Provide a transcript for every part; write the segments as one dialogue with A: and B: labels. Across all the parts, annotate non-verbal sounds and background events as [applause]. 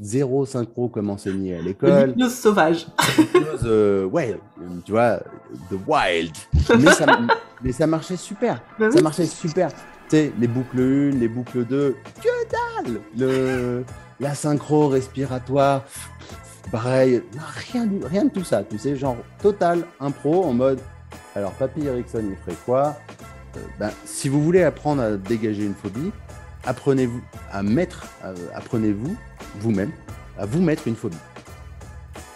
A: zéro synchro comme enseigné à l'école.
B: L'hypnose sauvage.
A: L'hypnose, euh, ouais, tu vois, the wild. Mais ça, mais ça marchait super.
B: Bah
A: Ça
B: oui.
A: marchait super. Tu sais, les boucles 1, les boucles 2, que dalle le, La synchro respiratoire, pareil, rien de tout ça. Tu sais, genre total impro en mode. Alors, Papy Erickson, il ferait quoi? Euh, ben, Si vous voulez apprendre à dégager une phobie, apprenez-vous à mettre, euh, apprenez-vous vous-même à vous mettre une phobie.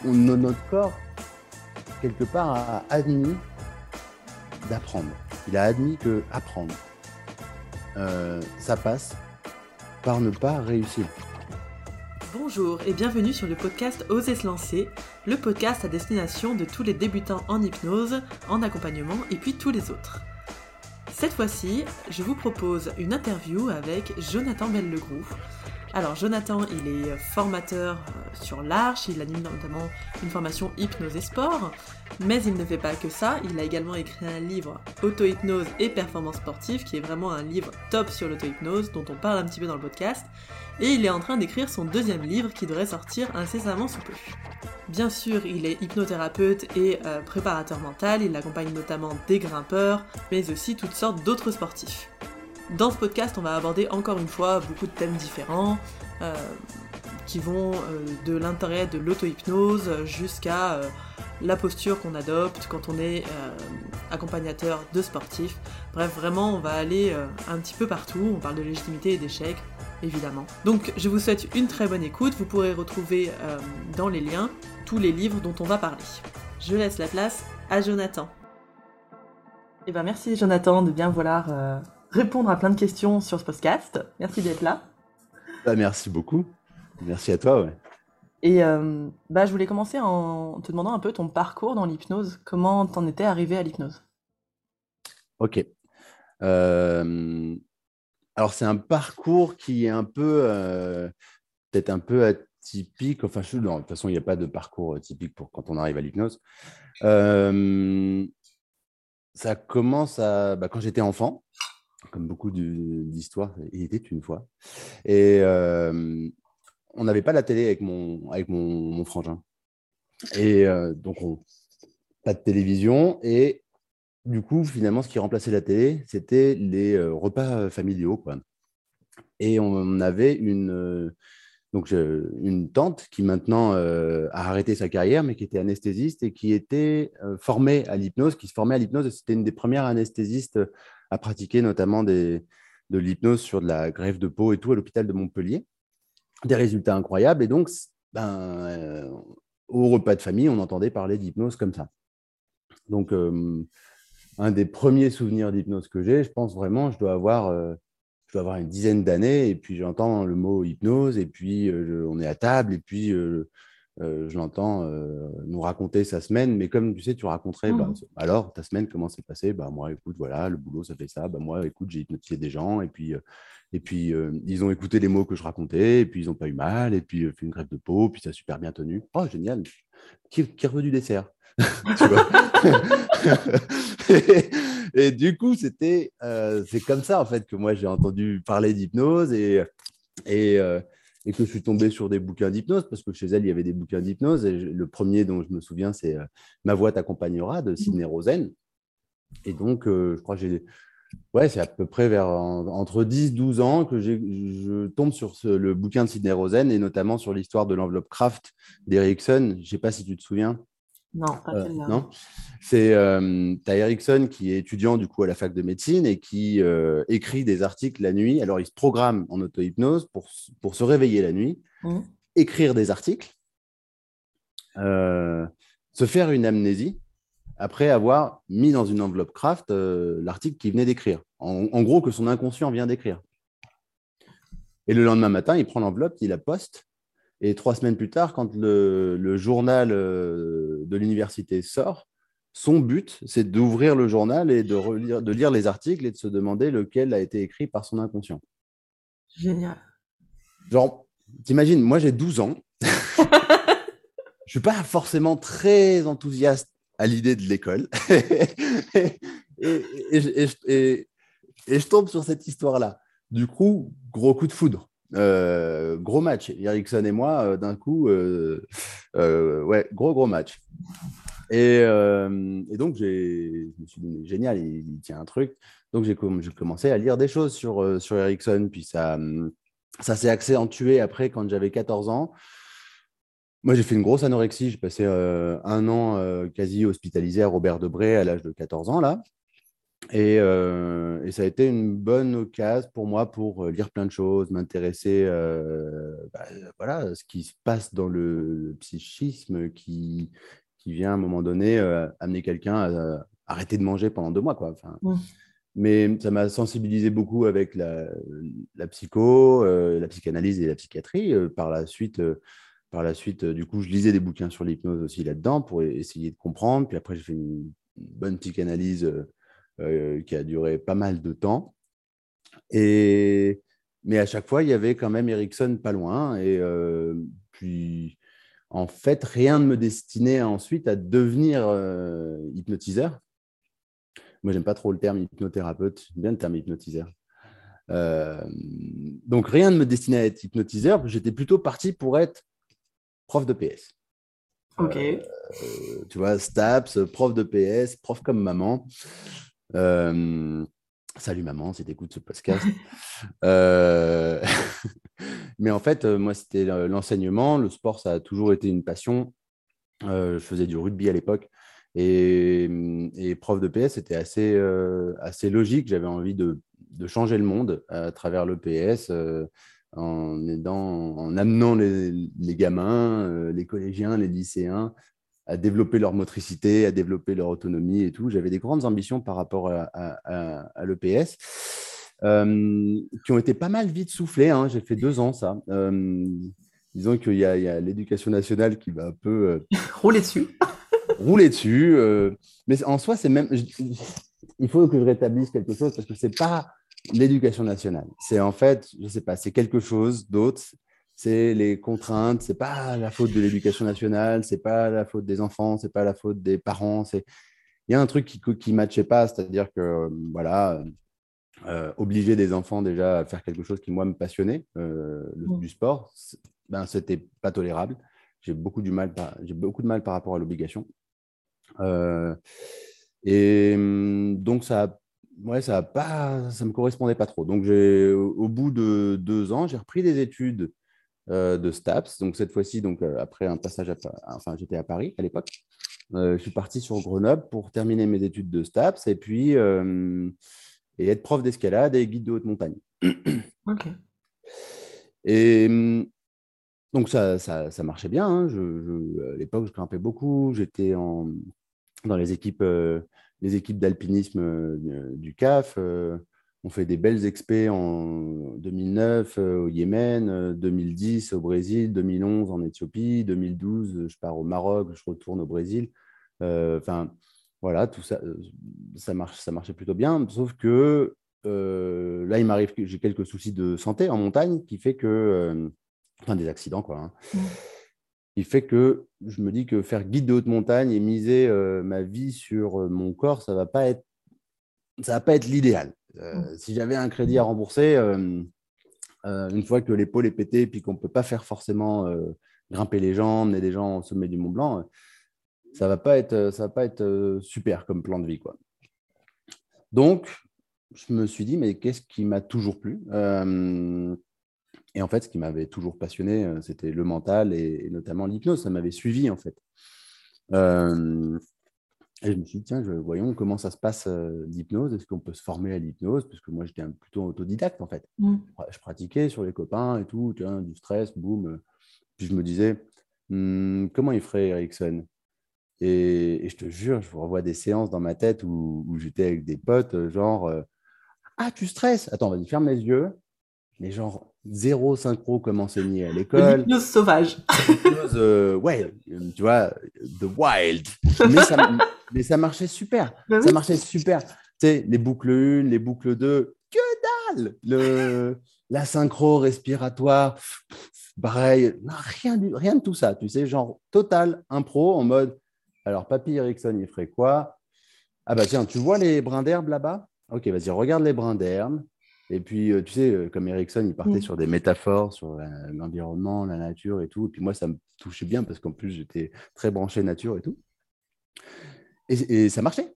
A: On- no- notre corps, quelque part, a admis d'apprendre. Il a admis que apprendre, euh, ça passe par ne pas réussir.
B: Bonjour et bienvenue sur le podcast Oser se lancer, le podcast à destination de tous les débutants en hypnose, en accompagnement et puis tous les autres. Cette fois-ci, je vous propose une interview avec Jonathan Bellegroux. Alors Jonathan, il est formateur euh, sur l'Arche, il anime notamment une formation hypnose et sport, mais il ne fait pas que ça, il a également écrit un livre Auto-hypnose et performance sportive qui est vraiment un livre top sur l'auto-hypnose dont on parle un petit peu dans le podcast et il est en train d'écrire son deuxième livre qui devrait sortir incessamment sous peu. Bien sûr, il est hypnothérapeute et euh, préparateur mental, il accompagne notamment des grimpeurs, mais aussi toutes sortes d'autres sportifs. Dans ce podcast, on va aborder encore une fois beaucoup de thèmes différents, euh, qui vont euh, de l'intérêt de l'auto-hypnose jusqu'à la posture qu'on adopte quand on est accompagnateur de sportifs. Bref, vraiment, on va aller un petit peu partout, on parle de légitimité et d'échec, évidemment. Donc je vous souhaite une très bonne écoute, vous pourrez retrouver euh, dans les liens tous les livres dont on va parler. Je laisse la place à Jonathan. Eh ben merci Jonathan de bien vouloir euh, répondre à plein de questions sur ce podcast. Merci d'être là.
A: Bah, merci beaucoup. Merci à toi. Ouais.
B: Et euh, bah, je voulais commencer en te demandant un peu ton parcours dans l'hypnose. Comment t'en étais arrivé à l'hypnose?
A: Ok. Euh, alors, c'est un parcours qui est un peu, euh, peut-être un peu atypique. Enfin, je, non, de toute façon, il n'y a pas de parcours typique pour quand on arrive à l'hypnose. Euh, ça commence à, bah, quand j'étais enfant, comme beaucoup d'histoires, il était une fois. Et euh, on n'avait pas la télé avec mon, avec mon, frangin. Et euh, donc, on, pas de télévision. Et du coup, finalement, ce qui remplaçait la télé, c'était les euh, repas euh, familiaux. Quoi. Et on avait une, euh, donc, une tante qui maintenant a arrêté sa carrière, mais qui était anesthésiste et qui était formée à l'hypnose, qui se formait à l'hypnose. C'était une des premières anesthésistes à pratiquer notamment des, de l'hypnose sur de la greffe de peau et tout à l'hôpital de Montpellier. Des résultats incroyables. Et donc, ben, au repas de famille, on entendait parler d'hypnose comme ça. Donc, un des premiers souvenirs d'hypnose que j'ai, je pense vraiment, je dois avoir, euh, je dois avoir une dizaine d'années, et puis j'entends le mot hypnose, et puis euh, on est à table, et puis euh, je l'entends nous raconter sa semaine, mais comme tu sais, tu raconterais, bah,
B: Mhm.
A: alors ta semaine, comment s'est passée? Bah, Moi, écoute, voilà, le boulot, ça fait ça, bah, moi, écoute, j'ai hypnotisé des gens, et puis, et puis ils ont écouté les mots que je racontais, et puis ils n'ont pas eu mal, et puis fait une greffe de peau, puis ça a super bien tenu. Oh, génial Qui, qui du dessert? [laughs] [laughs] et, du coup, c'était, euh, c'est comme ça en fait que moi j'ai entendu parler d'hypnose et, euh, et que je suis tombé sur des bouquins d'hypnose parce que chez elle il y avait des bouquins d'hypnose et le premier dont je me souviens c'est euh, Ma voix t'accompagnera de Sidney Rosen. Et donc, je crois que j'ai. Ouais, c'est à peu près vers en- entre 10-12 ans que je tombe sur le bouquin de Sidney Rosen et notamment sur l'histoire de l'enveloppe Kraft d'Erickson. Je ne sais pas si tu te souviens.
B: Non, pas
A: Euh,
B: celle-là.
A: non, c'est euh, Erickson qui est étudiant du coup à la fac de médecine et qui euh, écrit des articles la nuit. Alors il se programme en auto-hypnose pour, se réveiller la nuit,
B: Mhm.
A: écrire des articles, euh, se faire une amnésie après avoir mis dans une enveloppe craft euh, l'article qu'il venait d'écrire. En, en gros que son inconscient vient d'écrire. Et le lendemain matin, il prend l'enveloppe, il la poste. Et trois semaines plus tard, quand le, le journal euh, de l'université sort, son but, c'est d'ouvrir le journal et de, relire, de lire les articles et de se demander lequel a été écrit par son inconscient.
B: Génial.
A: Genre, t'imagines, moi j'ai 12 ans. [laughs] je suis pas forcément très enthousiaste à l'idée de l'école. [laughs] et, et- et- et- et- et je tombe sur cette histoire-là. Du coup, gros coup de foudre. Gros match. Ericsson et moi, d'un coup, ouais, gros, gros match. Et, et donc, je me suis dit, génial, il, tient un truc. Donc, j'ai commencé à lire des choses sur, sur Ericsson. Puis ça, ça s'est accentué après quand j'avais 14 ans. Moi, j'ai fait une grosse anorexie. J'ai passé un an quasi hospitalisé à Robert Debré à l'âge de 14 ans, là. Et, et, ça a été une bonne occasion pour moi pour lire plein de choses, m'intéresser bah, voilà, à ce qui se passe dans le psychisme qui, qui vient à un moment donné amener quelqu'un à, arrêter de manger pendant deux mois. Quoi. Enfin, mmh. Mais ça m'a sensibilisé beaucoup avec la, la psycho, la psychanalyse et la psychiatrie. par la suite, par la suite, du coup, je lisais des bouquins sur l'hypnose aussi là-dedans pour essayer de comprendre. Puis après, j'ai fait une, bonne psychanalyse qui a duré pas mal de temps. Et, mais à chaque fois, il y avait quand même Erickson pas loin. Et puis, en fait, rien ne me destinait ensuite à devenir hypnotiseur. Moi, j'aime pas trop le terme hypnothérapeute, j'aime bien le terme hypnotiseur. donc, rien ne me destinait à être hypnotiseur. J'étais plutôt parti pour être prof de PS.
B: Ok.
A: Euh, tu vois, STAPS, prof de PS, prof comme maman. Euh, salut maman, si tu écoutes ce podcast. [laughs] Euh, [laughs] mais en fait, moi, c'était l'enseignement. Le sport, ça a toujours été une passion. je faisais du rugby à l'époque. Et, prof de PS, c'était assez, assez logique. J'avais envie de, de, changer le monde à travers le PS en, aidant, en amenant les, gamins, euh, les collégiens, les lycéens à développer leur motricité, à développer leur autonomie et tout. J'avais des grandes ambitions par rapport à, l'EPS. Euh, qui ont été pas mal vite soufflées. Hein. J'ai fait deux ans, ça. Euh, disons qu'il y a, l'éducation nationale qui va un peu... [laughs]
B: rouler dessus. [laughs]
A: rouler dessus. mais en soi, c'est même... il faut que je rétablisse quelque chose parce que c'est pas l'éducation nationale. C'est en fait, je ne sais pas, c'est quelque chose d'autre. C'est les contraintes. C'est pas la faute de l'éducation nationale. C'est pas la faute des enfants. C'est pas la faute des parents. C'est il y a un truc qui ne matchait pas, c'est-à-dire que voilà, euh, obliger des enfants déjà à faire quelque chose qui moi me passionnait, euh, mmh. du sport, ben c'était pas tolérable. J'ai beaucoup du mal, j'ai beaucoup de mal par rapport à l'obligation. Euh, et hum, donc ça a ouais, ça ne me correspondait pas trop. Donc, au bout de deux ans, j'ai repris des études de STAPS. Donc, cette fois-ci, donc, euh, après un passage à enfin, j'étais à Paris à l'époque. Euh, je suis parti sur Grenoble pour terminer mes études de STAPS et puis et être prof d'escalade et guide de haute montagne. [clears throat]
B: OK.
A: Et donc, ça, ça, ça marchait bien. Hein. Je, à l'époque, je grimpais beaucoup. J'étais dans les équipes les équipes d'alpinisme euh, du CAF euh, ont fait des belles expés en 2009 euh, au Yémen, 2010 au Brésil, 2011 en Éthiopie, 2012 je pars au Maroc, je retourne au Brésil. Enfin, voilà, tout ça, ça, marche, ça marchait plutôt bien, sauf que là, il m'arrive que j'ai quelques soucis de santé en montagne qui fait que, enfin des accidents quoi. Hein. Mmh il fait que je me dis que faire guide de haute montagne et miser euh, ma vie sur euh, mon corps, ça va pas être, ça va pas être l'idéal. Euh, mmh. Si j'avais un crédit à rembourser, une fois que l'épaule est pétée, puis qu'on peut pas faire forcément grimper les jambes, et des gens au sommet du Mont Blanc, ça va pas être, ça va pas être super comme plan de vie, quoi. Donc, je me suis dit, mais qu'est-ce qui m'a toujours plu et en fait, ce qui m'avait toujours passionné, euh, c'était le mental et, notamment l'hypnose. Ça m'avait suivi, en fait. Euh, et je me suis dit, tiens, voyons comment ça se passe euh, l'hypnose. Est-ce qu'on peut se former à l'hypnose? Parce que moi, j'étais plutôt autodidacte, en fait. Mmh. Je pratiquais sur les copains et tout, tiens, du stress, boum. Puis je me disais, «Hmm, comment il ferait Erickson et, je te jure, je vous revois des séances dans ma tête où, où j'étais avec des potes, genre, ah, tu stresses Attends, vas-y, ferme les yeux. Mais genre, zéro synchro comme enseigné à l'école.
B: L'hypnose sauvage.
A: Euh, ouais, tu vois, the wild. Mais ça, [laughs] marchait super. Bah ça marchait super. Tu sais, les boucles 1, les boucles 2, que dalle le, La synchro respiratoire, pareil, rien, rien de tout ça. Tu sais, genre total impro en mode, alors Papy Erickson, il ferait quoi? Ah bah tiens, tu vois les brins d'herbe là-bas? Ok, vas-y, regarde les brins d'herbe Et puis, tu sais, comme Erickson, il partait
B: Mm.
A: sur des métaphores, sur l'environnement, la nature et tout. Et puis moi, ça me touchait bien parce qu'en plus, j'étais très branché nature et tout. Et, et ça marchait.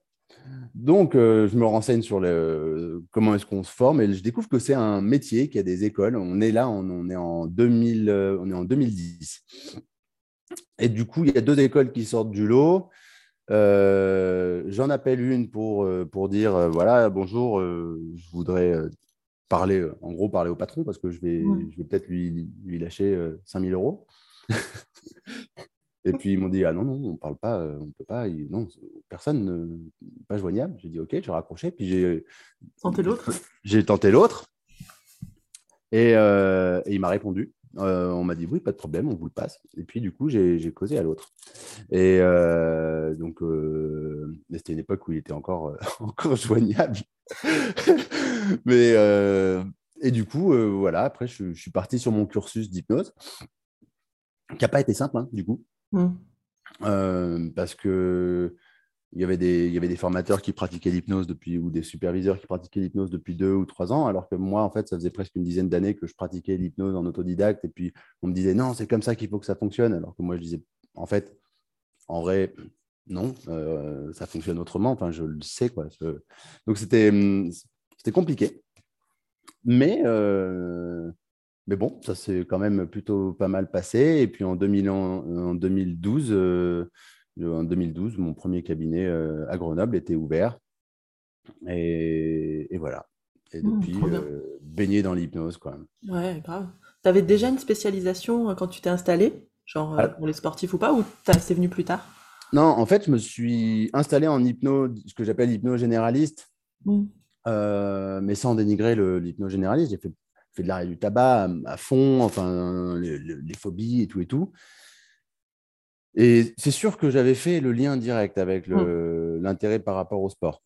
A: Donc, euh, je me renseigne sur le, comment est-ce qu'on se forme et je découvre que c'est un métier, qu'il y a des écoles. On est là, on, on est, en 2000, euh, on est en 2010. Et du coup, il y a deux écoles qui sortent du lot. Euh, J'en appelle une pour, euh, pour dire euh, voilà, bonjour, euh, je voudrais euh, parler, euh, en gros, parler au patron parce que je vais,
B: Ouais.
A: je vais peut-être lui, lui lâcher euh, 5000 euros. [laughs] Et puis ils m'ont dit ah non non on parle pas euh, on peut pas il- non personne ne pas joignable. J'ai dit ok j'ai raccroché puis j'ai
B: Santé l'autre.
A: j'ai tenté l'autre. Et, euh, et il m'a répondu. Euh, on m'a dit oui pas de problème on vous le passe. Et puis du coup j'ai causé à l'autre. Et euh, donc euh, c'était une époque où il était encore euh, [laughs] encore joignable. [laughs] Mais euh, et du coup euh, voilà après je, je suis parti sur mon cursus d'hypnose qui n'a pas été simple hein, du coup
B: Mm.
A: euh, parce que il y avait des il y avait des formateurs qui pratiquaient l'hypnose depuis ou des superviseurs qui pratiquaient l'hypnose depuis deux ou trois ans alors que moi en fait ça faisait presque une dizaine d'années que je pratiquais l'hypnose en autodidacte et puis on me disait non c'est comme ça qu'il faut que ça fonctionne alors que moi je disais en fait en vrai non euh, ça fonctionne autrement enfin je le sais quoi donc c'était hum, c'était compliqué mais euh, mais bon, ça s'est quand même plutôt pas mal passé. Et puis en, 2000 en, en 2012, euh, en 2012, mon premier cabinet euh, à Grenoble était ouvert. Et, et voilà. Et
B: Mmh,
A: depuis, euh, baigné dans l'hypnose, quoi.
B: Ouais, grave. T'avais déjà une spécialisation euh, quand tu t'es installé, genre euh,
A: Ah.
B: pour les sportifs ou pas, ou c'est venu plus tard?
A: Non, en fait, je me suis installé en hypno, ce que j'appelle hypno généraliste,
B: Mm.
A: euh, mais sans dénigrer l'hypno généraliste. J'ai fait, fait de l'arrêt du tabac à, à fond, enfin, les, phobies et tout et tout. Et c'est sûr que j'avais fait le lien direct avec le- l'intérêt par rapport au sport.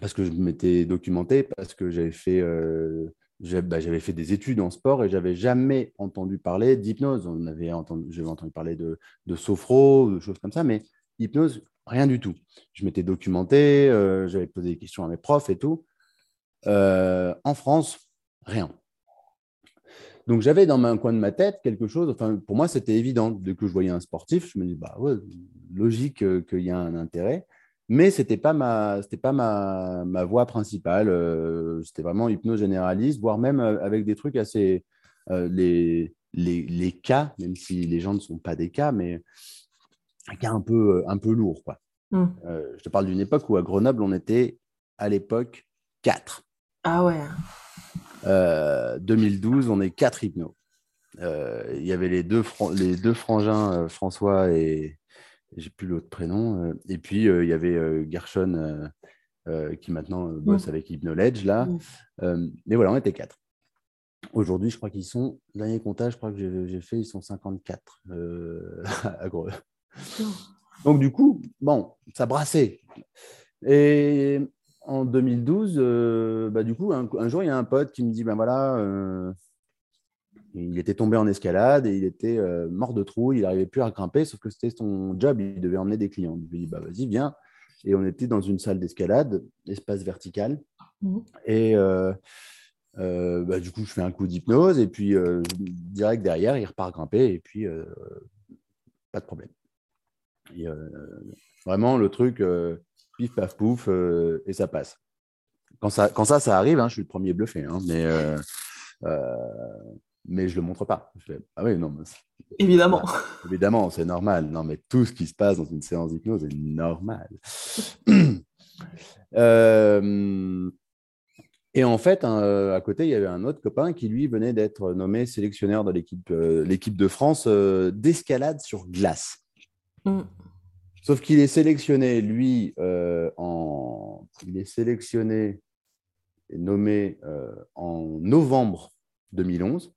A: Parce que je m'étais documenté, parce que j'avais fait, euh, bah, j'avais fait des études en sport et j'avais jamais entendu parler d'hypnose. On avait entendu, j'avais entendu parler de, de sophro, de choses comme ça, mais hypnose, rien du tout. Je m'étais documenté, euh, j'avais posé des questions à mes profs et tout. Euh, en France, rien. Donc j'avais dans un coin de ma tête quelque chose, enfin pour moi c'était évident, dès que je voyais un sportif, je me dis bah ouais, logique euh, qu'il y a un intérêt, mais c'était pas ma pas ma, ma voie principale, euh, c'était vraiment hypnose généraliste, voire même euh, avec des trucs assez euh, les, les, les cas, même si les gens ne sont pas des cas, mais un cas un peu un peu lourd quoi.
B: Mm.
A: Euh, je te parle d'une époque où à Grenoble on était à l'époque 4.
B: Ah ouais.
A: Euh, 2012, on est quatre hypnos. Euh, Il y avait les deux, les deux frangins, euh, François et j'ai plus l'autre prénom. euh, et puis euh, il y avait euh, Gershon euh, euh, qui maintenant euh, bosse
B: Mm.
A: avec Hypnoledge là.
B: Mm.
A: Euh, mais voilà, on était quatre. Aujourd'hui, je crois qu'ils sont, dernier comptage, je crois que j'ai fait, ils sont 54 euh, [laughs] à Grenoble. Donc, du coup, bon, ça brassait. Et en 2012, euh, bah, du coup, un, un jour, il y a un pote qui me dit ben voilà, euh, il était tombé en escalade et il était euh, mort de trou, il n'arrivait plus à grimper, sauf que c'était son job, il devait emmener des clients. Je lui ai dit bah, vas-y, viens. Et on était dans une salle d'escalade, espace vertical.
B: Mhm.
A: Et bah, du coup, je fais un coup d'hypnose et puis direct derrière, il repart grimper et puis pas de problème. Et, vraiment, le truc, pif, paf, pouf, euh, et ça passe. Quand ça, quand ça, ça arrive, hein, je suis le premier bluffé, hein, mais, euh, euh, mais je ne le montre pas. Je fais, ah oui, non, mais
B: Évidemment.
A: évidemment, c'est normal. Non, mais tout ce qui se passe dans une séance d'hypnose est normal. [clears throat] Et en fait, hein, à côté, il y avait un autre copain qui, lui, venait d'être nommé sélectionneur de l'équipe euh, l'équipe de France euh, d'escalade sur glace.
B: Mm.
A: Sauf qu'il est sélectionné, lui, euh, il est sélectionné et nommé euh, en novembre 2011.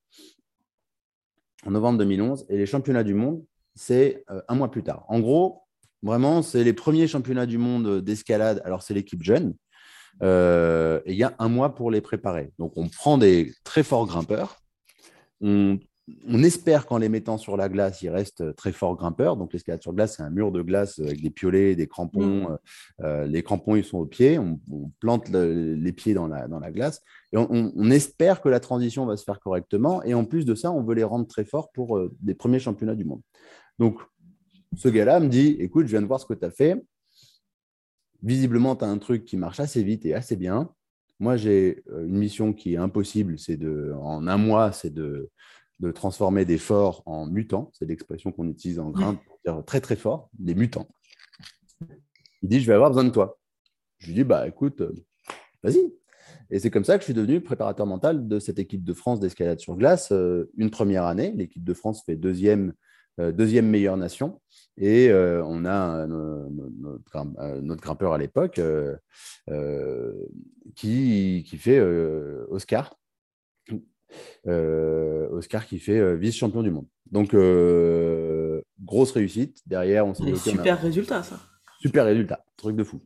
A: En novembre 2011, et les championnats du monde, c'est euh, un mois plus tard. En gros, vraiment, c'est les premiers championnats du monde d'escalade. Alors, c'est l'équipe jeune. Et il y a un mois pour les préparer. Donc, on prend des très forts grimpeurs, on espère qu'en les mettant sur la glace, ils restent très forts grimpeurs. Donc, l'escalade sur glace, c'est un mur de glace avec des piolets, des crampons. Mm. Euh, les crampons, ils sont aux pieds. On, plante les pieds dans la, dans la glace. Et on, espère que la transition va se faire correctement. Et en plus de ça, on veut les rendre très forts pour euh, les premiers championnats du monde. Donc, ce gars-là me dit Écoute, je viens de voir ce que tu as fait. Visiblement, tu as un truc qui marche assez vite et assez bien. Moi, j'ai euh, une mission qui est impossible. C'est de, en un mois, c'est de de transformer des forts en mutants. C'est l'expression qu'on utilise en grimpe pour dire très très fort, des mutants. Il dit, je vais avoir besoin de toi. Je lui dis, bah écoute, euh, vas-y. Et c'est comme ça que je suis devenu préparateur mental de cette équipe de France d'escalade sur glace euh, une première année. L'équipe de France fait deuxième, euh, meilleure nation. Et on a notre, grimpeur à l'époque qui, fait Oscar, Oscar qui fait euh, vice-champion du monde. Donc, euh, grosse réussite. Derrière, on
B: s'est Super résultat, ça.
A: Super résultat, truc de fou.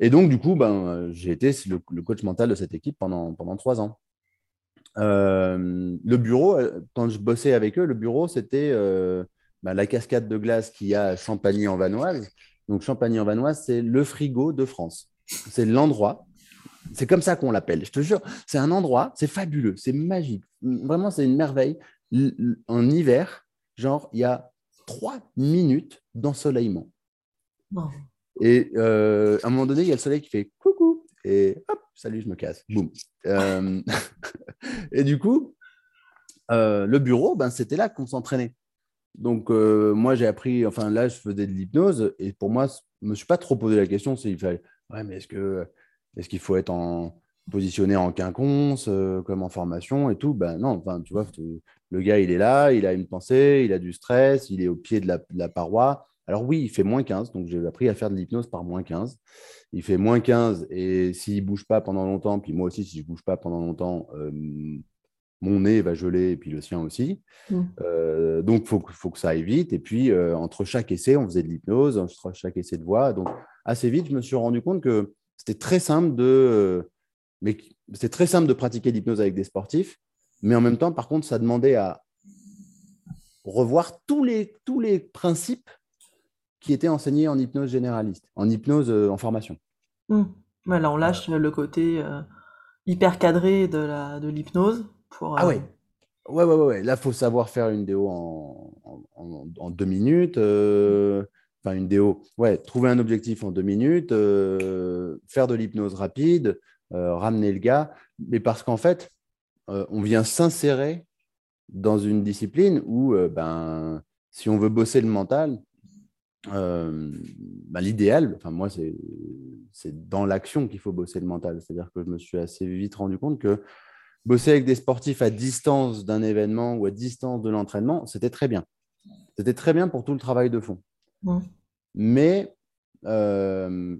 A: Et donc, du coup, ben, j'ai été le, coach mental de cette équipe pendant, pendant trois ans. le bureau, quand je bossais avec eux, le bureau, c'était ben, la cascade de glace qu'il y a à Champagny-en-Vanoise. Donc, Champagny-en-Vanoise, c'est le frigo de France. C'est l'endroit c'est comme ça qu'on l'appelle. Je te jure, c'est un endroit, c'est fabuleux, c'est magique. Vraiment, c'est une merveille. En hiver, genre, il y a trois minutes d'ensoleillement. Et euh, à un moment donné, il y a le soleil qui fait coucou. Et hop, salut, je me casse. Boum. Euh, [laughs] et du coup, euh, le bureau, ben, c'était là qu'on s'entraînait. Donc, moi, j'ai appris, enfin, là, je faisais de l'hypnose. Et pour moi, je ne me suis pas trop posé la question s'il fallait, ouais, mais est-ce que est-ce qu'il faut être en, positionné en quinconce, euh, comme en formation et tout? Ben non, enfin, tu vois, le gars, il est là, il a une pensée, il a du stress, il est au pied de la, paroi. Alors oui, il fait moins 15, donc j'ai appris à faire de l'hypnose par moins 15. Il fait moins 15 et s'il ne bouge pas pendant longtemps, puis moi aussi, si je ne bouge pas pendant longtemps, euh, mon nez va geler et puis le sien aussi. Mmh. Euh, donc, il faut, faut, que ça aille vite. Et puis, entre chaque essai, on faisait de l'hypnose, entre chaque essai de voix. Donc, assez vite, je me suis rendu compte que c'était très simple de, euh, mais c'est très simple de pratiquer l'hypnose avec des sportifs, mais en même temps, par contre, ça demandait à revoir tous les, tous les principes qui étaient enseignés en hypnose généraliste, en hypnose euh, en formation.
B: Mmh. là, on lâche le côté euh, hyper cadré de, la, de l'hypnose. Pour,
A: Ah ouais. Ouais, ouais, ouais, Là, il faut savoir faire une déo en, en, en deux minutes une déo, ouais, trouver un objectif en deux minutes, euh, faire de l'hypnose rapide, euh, ramener le gars, mais parce qu'en fait, euh, on vient s'insérer dans une discipline où, ben, si on veut bosser le mental, ben, l'idéal, enfin moi, c'est dans l'action qu'il faut bosser le mental. C'est-à-dire que je me suis assez vite rendu compte que bosser avec des sportifs à distance d'un événement ou à distance de l'entraînement, c'était très bien. C'était très bien pour tout le travail de fond. Mais, euh,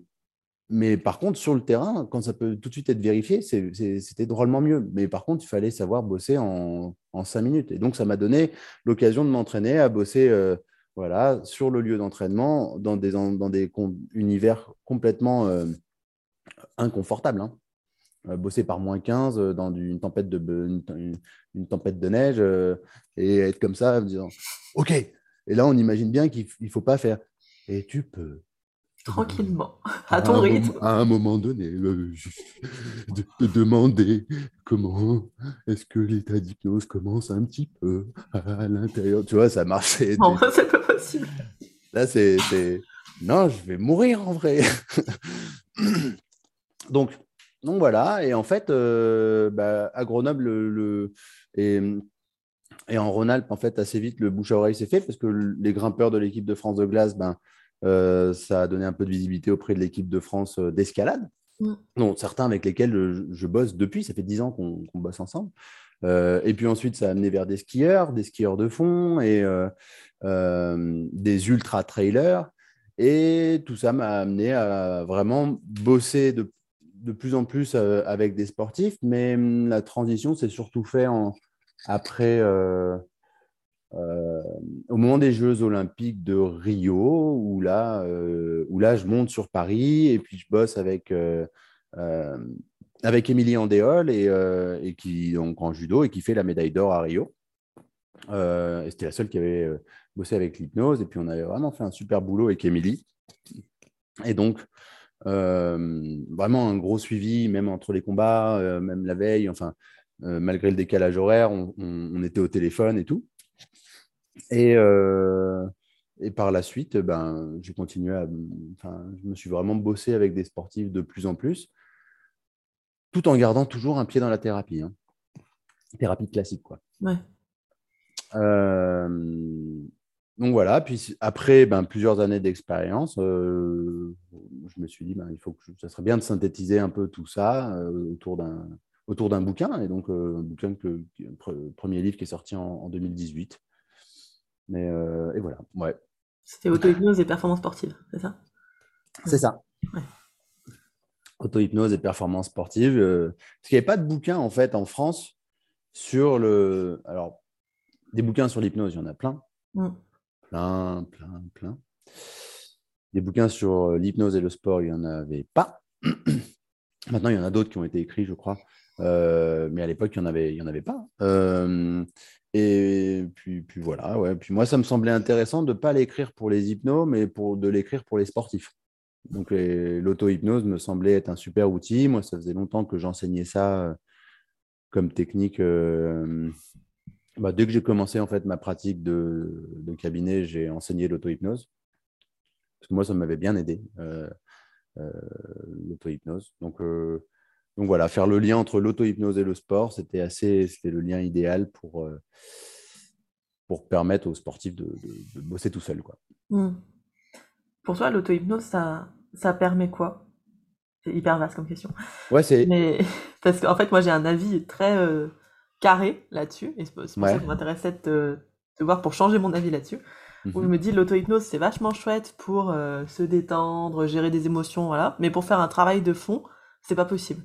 A: mais par contre, sur le terrain, quand ça peut tout de suite être vérifié, c'était drôlement mieux. Mais par contre, il fallait savoir bosser en, en cinq minutes. Et donc, ça m'a donné l'occasion de m'entraîner à bosser euh, voilà, sur le lieu d'entraînement dans des, dans des univers complètement euh, inconfortables. Hein. bosser par moins 15 dans une tempête de, tempête de neige et être comme ça en disant OK. Et là, on imagine bien qu'il ne faut pas faire et tu peux.
B: Tranquillement, [laughs] à ton rythme.
A: à un moment donné, euh, de demander comment est-ce que l'état d'hypnose commence un petit peu à l'intérieur. Tu vois, ça marchait.
B: Non, [laughs] c'est pas possible.
A: Là, c'est. Non, je vais mourir en vrai. [coughs] donc, donc voilà, et en fait, euh, bah, à Grenoble, le, et, et, en Rhône-Alpes, en fait, assez vite, le bouche à oreille s'est fait parce que les grimpeurs de l'équipe de France de glace, ben, euh, ça a donné un peu de visibilité auprès de l'équipe de France euh, d'escalade. Mm. certains avec lesquels je, bosse depuis, ça fait dix ans qu'on bosse ensemble. Euh, et puis ensuite, ça a amené vers des skieurs, des skieurs de fond et des ultra-trailers. Et tout ça m'a amené à vraiment bosser de, de plus en plus avec des sportifs. Mais hum, la transition s'est surtout fait en, après euh, au moment des Jeux Olympiques de Rio, où là, euh, où là, je monte sur Paris et puis je bosse avec, euh, avec Émilie Andéol et, qui, donc, en judo et qui fait la médaille d'or à Rio. c'était la seule qui avait bossé avec l'hypnose. Et puis, on avait vraiment fait un super boulot avec Émilie. Et donc, vraiment un gros suivi, même entre les combats, même la veille, enfin, malgré le décalage horaire, on, était au téléphone et tout. Et, et par la suite, ben, j'ai continué à. Enfin, je me suis vraiment bossé avec des sportifs de plus en plus, tout en gardant toujours un pied dans la thérapie. Hein. Thérapie classique, quoi.
B: Ouais.
A: Euh, donc voilà, puis après ben, plusieurs années d'expérience, euh, je me suis dit, ben, il faut que ça serait bien de synthétiser un peu tout ça euh, autour d'un autour d'un bouquin, et donc un bouquin que, premier livre qui est sorti en, 2018. Mais et voilà, ouais.
B: C'était auto-hypnose et performance sportive, c'est ça?
A: C'est ça. Auto-hypnose et performance sportive. parce qu'il n'y avait pas de bouquin en fait en France sur le. Alors, des bouquins sur l'hypnose, il y en a plein. Mm. Plein, plein, plein. Des bouquins sur l'hypnose et le sport, il n'y en avait pas. [clears throat] Maintenant, il y en a d'autres qui ont été écrits, je crois. Euh, mais à l'époque, il n'y en, avait, en avait pas. Euh, et puis, puis voilà, ouais. Puis moi, ça me semblait intéressant de ne pas l'écrire pour les hypnos, mais pour, de l'écrire pour les sportifs. Donc l'auto-hypnose me semblait être un super outil. Moi, ça faisait longtemps que j'enseignais ça euh, comme technique. Bah, dès que j'ai commencé en fait ma pratique de, de cabinet, j'ai enseigné l'auto-hypnose. Parce que moi, ça m'avait bien aidé, l'auto-hypnose. Donc, donc voilà, faire le lien entre l'auto-hypnose et le sport, c'était assez, c'était le lien idéal pour, pour permettre aux sportifs de, bosser tout seul. Quoi.
B: Hmm. Pour toi, l'auto-hypnose, ça, ça permet quoi? C'est hyper vaste comme question.
A: Ouais, c'est.
B: Mais [laughs] parce qu'en fait, moi, j'ai un avis très carré là-dessus, et c'est pour ça que m'intéressait de, de, voir pour changer mon avis là-dessus. Où je mhm. me dis, l'auto-hypnose, c'est vachement chouette pour euh, se détendre, gérer des émotions, voilà. Mais pour faire un travail de fond, c'est pas possible.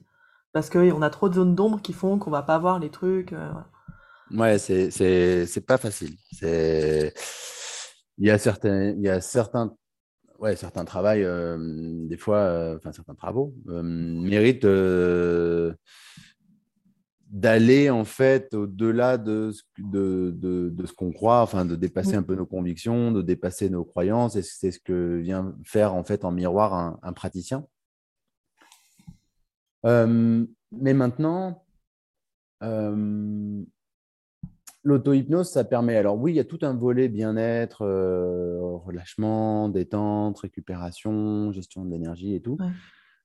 B: Parce qu'on a trop de zones d'ombre qui font qu'on va pas voir les trucs. Euh,
A: Ouais, c'est pas facile. Il y a certains, il y a certains, ouais, certains travails, euh, des fois, euh, enfin certains travaux, méritent d'aller en fait au-delà de, de, de, ce qu'on croit, enfin de dépasser un peu nos convictions, de dépasser nos croyances. Et c'est ce que vient faire en fait en miroir un, praticien. Euh, mais maintenant, euh, l'auto-hypnose, ça permet. Alors oui, il y a tout un volet bien-être, euh, relâchement, détente, récupération, gestion de l'énergie et tout.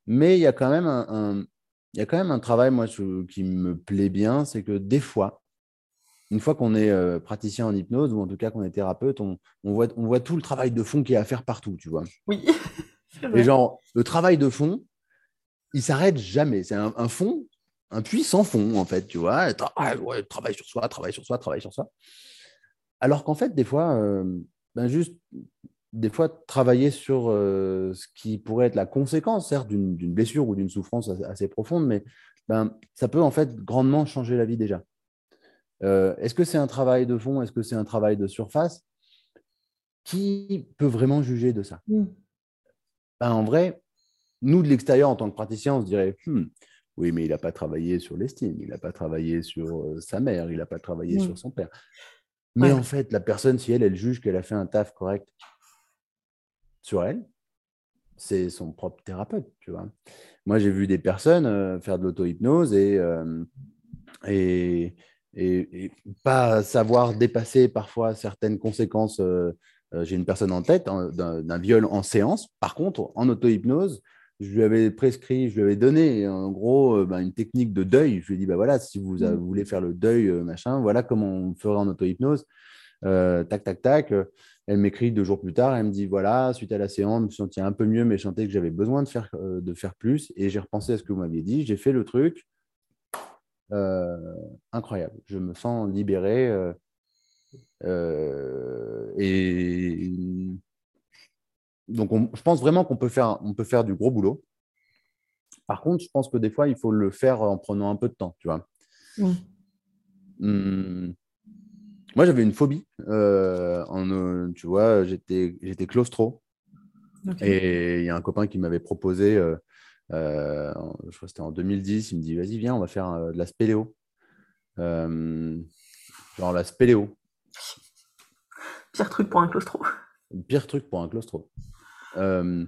A: Mais il y a quand même un, il y a quand même un travail, moi, qui me plaît bien, c'est que des fois, une fois qu'on est euh, praticien en hypnose, ou en tout cas qu'on est thérapeute, on, voit, on voit tout le travail de fond qui est à faire partout, tu vois.
B: Oui. [laughs]
A: Et genre, le travail de fond, il s'arrête jamais. C'est un, fond, un puits sans fond, en fait, tu vois. travail sur soi, travail sur soi, travail sur soi. Alors qu'en fait, des fois, euh, ben juste des fois travailler sur euh, ce qui pourrait être la conséquence, certes, d'une blessure ou d'une souffrance assez, profonde, mais ben, ça peut en fait grandement changer la vie déjà. Euh, est-ce que c'est un travail de fond? Est-ce que c'est un travail de surface? Qui peut vraiment juger de ça? Mm. ben, En vrai, nous de l'extérieur, en tant que praticien, on se dirait hmm, oui, mais il n'a pas travaillé sur l'estime, il n'a pas travaillé sur euh, sa mère, il n'a pas travaillé sur son père. Mais en fait, la personne, si elle, elle juge qu'elle a fait un taf correct, sur elle, c'est son propre thérapeute, tu vois. Moi, j'ai vu des personnes euh, faire de l'auto-hypnose euh, et, et, pas savoir dépasser parfois certaines conséquences. J'ai une personne en tête d'un viol en séance. Par contre, en auto-hypnose, je lui avais prescrit, je lui avais donné en gros bah, une technique de deuil. Je lui ai dit, bah, voilà, si vous, mmh. voulez faire le deuil, machin, voilà comment on ferait en auto-hypnose. tac, tac, tac. Elle m'écrit deux jours plus tard, elle me dit voilà, suite à la séance, je me senti un peu mieux, mais je sentais que j'avais besoin de faire, euh, de faire plus. Et j'ai repensé à ce que vous m'aviez dit, j'ai fait le truc. Euh, incroyable. Je me sens libéré. Euh, et donc, je pense vraiment qu'on peut faire, on peut faire du gros boulot. Par contre, je pense que des fois, il faut le faire en prenant un peu de temps, tu vois. Mmh. Moi, j'avais une phobie. Euh, en, euh, tu vois, j'étais, j'étais claustro. Et il y a un copain qui m'avait proposé, euh, je crois que c'était en 2010, il me dit Vas-y, viens, on va faire de la spéléo. genre la spéléo.
B: Pire truc pour un claustro.
A: Pire truc pour un claustro. Euh,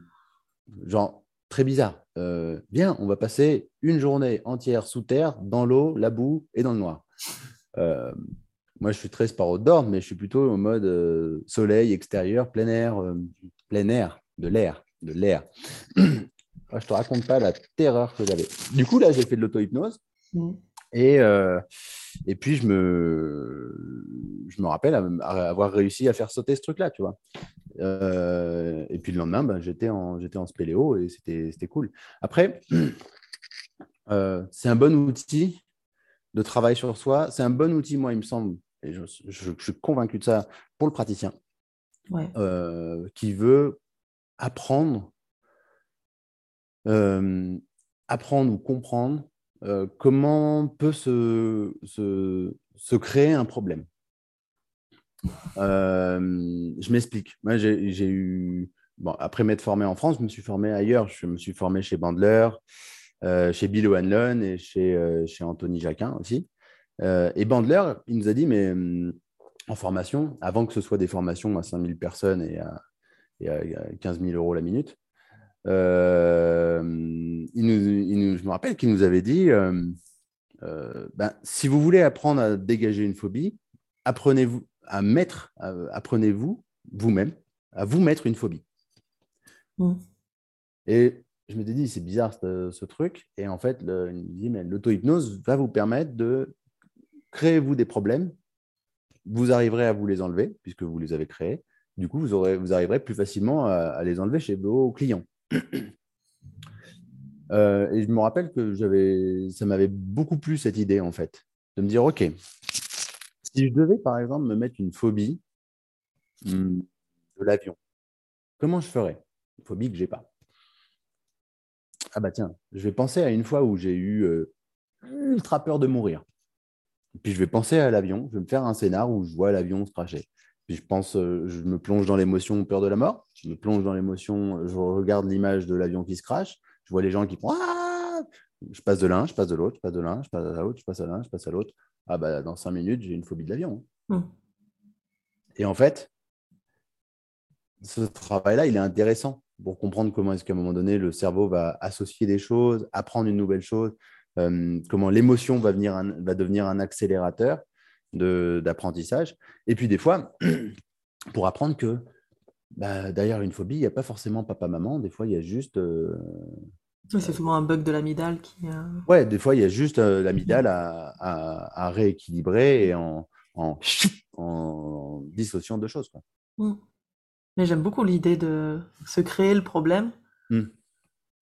A: genre, très bizarre. Euh, bien, on va passer une journée entière sous terre, dans l'eau, la boue et dans le noir. Euh, moi, je suis très sport outdoor, mais je suis plutôt en mode euh, soleil, extérieur, plein air, plein air, de l'air, de l'air. [clears throat] je te raconte pas la terreur que j'avais. Du coup, là, j'ai fait de l'auto-hypnose. Mmh. Et, et puis, je me, je me rappelle avoir réussi à faire sauter ce truc-là, tu vois. Euh, et puis le lendemain, ben, j'étais en, spéléo et c'était, cool. Après, [clears throat] euh, c'est un bon outil de travail sur soi. C'est un bon outil, moi, il me semble, et je, suis convaincu de ça, pour le praticien euh, qui veut apprendre, apprendre ou comprendre comment peut se, se, se créer un problème. Euh, je m'explique. Moi, j'ai eu. Bon, après m'être formé en France, je me suis formé ailleurs. Je me suis formé chez Bandler, euh, chez Bill O'Hanlon et chez, euh, chez Anthony Jacquin aussi. et Bandler, il nous a dit, mais en formation, avant que ce soit des formations à 5000 personnes et à, et à 15 000 euros la minute, il nous, je me rappelle qu'il nous avait dit ben, si vous voulez apprendre à dégager une phobie, apprenez-vous à mettre, apprenez-vous vous-même à vous mettre une phobie. Mm. Et je m'étais dit, c'est bizarre ce, truc. Et en fait, le, il me dit, mais l'auto-hypnose va vous permettre de créer vous des problèmes. Vous arriverez à vous les enlever puisque vous les avez créés. Du coup, vous, aurez, vous arriverez plus facilement à, les enlever chez vos clients. [clears throat] Euh, et je me rappelle que ça m'avait beaucoup plu cette idée en fait, de me dire, ok, si je devais, par exemple, me mettre une phobie hmm, de l'avion, comment je ferais? Une phobie que je n'ai pas. Ah bah tiens, je vais penser à une fois où j'ai eu euh, ultra peur de mourir. Puis je vais penser à l'avion, je vais me faire un scénar où je vois l'avion se cracher. Puis je pense, euh, je me plonge dans l'émotion peur de la mort, je me plonge dans l'émotion, je regarde l'image de l'avion qui se crache, je vois les gens qui font ah je passe de l'un, je passe de l'autre, je passe de l'un, je passe à l'autre, je passe à l'un, je passe à l'autre ah bah dans cinq minutes, j'ai une phobie de l'avion. Hmm. Et en fait, ce travail-là, il est intéressant pour comprendre comment est-ce qu'à un moment donné, le cerveau va associer des choses, apprendre une nouvelle chose, euh, comment l'émotion va, venir va devenir un accélérateur d'apprentissage. Et puis des fois, [clears throat] pour apprendre que bah, derrière une phobie, il n'y a pas forcément papa-maman, des fois, il y a juste... Euh,
B: c'est souvent un bug de l'amidale qui. Euh,
A: ouais, des fois, il y a juste euh, l'amidale à, à, rééquilibrer et en, en, en dissociant deux choses. Quoi.
B: Mm. Mais j'aime beaucoup l'idée de se créer le problème mm.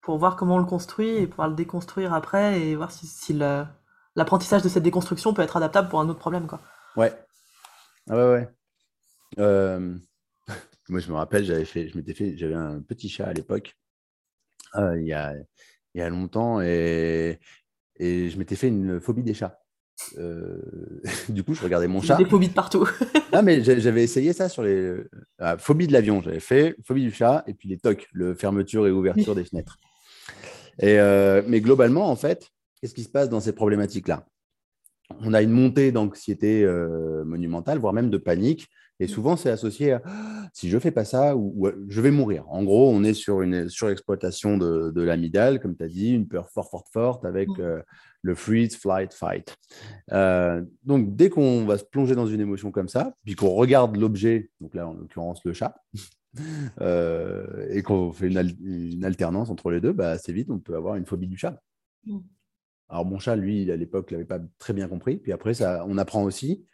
B: pour voir comment on le construit et pouvoir le déconstruire après et voir si, si l'apprentissage de cette déconstruction peut être adaptable pour un autre problème. Quoi.
A: Ouais. Ah ouais, ouais. Euh, [laughs] moi, je me rappelle, j'avais fait, je m'étais fait, j'avais un petit chat à l'époque euh, il, y a, il y a longtemps et, et je m'étais fait une phobie des chats. Euh, [laughs] du coup, je regardais mon chat.
B: Des phobies de partout. [laughs]
A: ah, mais j'avais essayé ça sur les ah, phobies de l'avion. J'avais fait phobie du chat et puis les tocs, le fermeture et ouverture des fenêtres. Et, euh, mais globalement, en fait, qu'est-ce qui se passe dans ces problématiques-là? On a une montée d'anxiété monumentale, voire même de panique, et mmh. souvent, c'est associé à si je fais pas ça, ou, je vais mourir. En gros, on est sur une surexploitation de, de l'amygdale, comme tu as dit, une peur fort, forte, forte avec mmh. euh, le freeze, flight, fight. Euh, donc, dès qu'on va se plonger dans une émotion comme ça, puis qu'on regarde l'objet, donc là, en l'occurrence, le chat, [laughs] euh, et qu'on fait une, alternance entre les deux, bah, assez vite, on peut avoir une phobie du chat. Mmh. Alors, mon chat, lui, à l'époque, l'avait pas très bien compris. Puis après, ça, on apprend aussi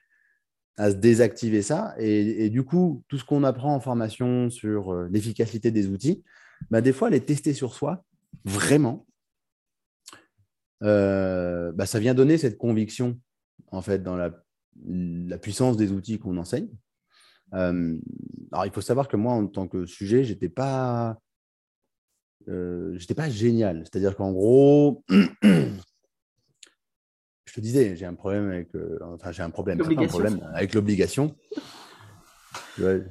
A: à se désactiver ça. Et, du coup, tout ce qu'on apprend en formation sur euh, l'efficacité des outils, bah, des fois, les tester sur soi, vraiment, euh, bah, ça vient donner cette conviction, en fait, dans la, puissance des outils qu'on enseigne. Euh, alors, il faut savoir que moi, en tant que sujet, j'étais pas, j'étais pas génial. C'est-à-dire qu'en gros, [clears throat] je te disais, j'ai un problème avec, euh, enfin, j'ai un problème, un problème avec l'obligation. je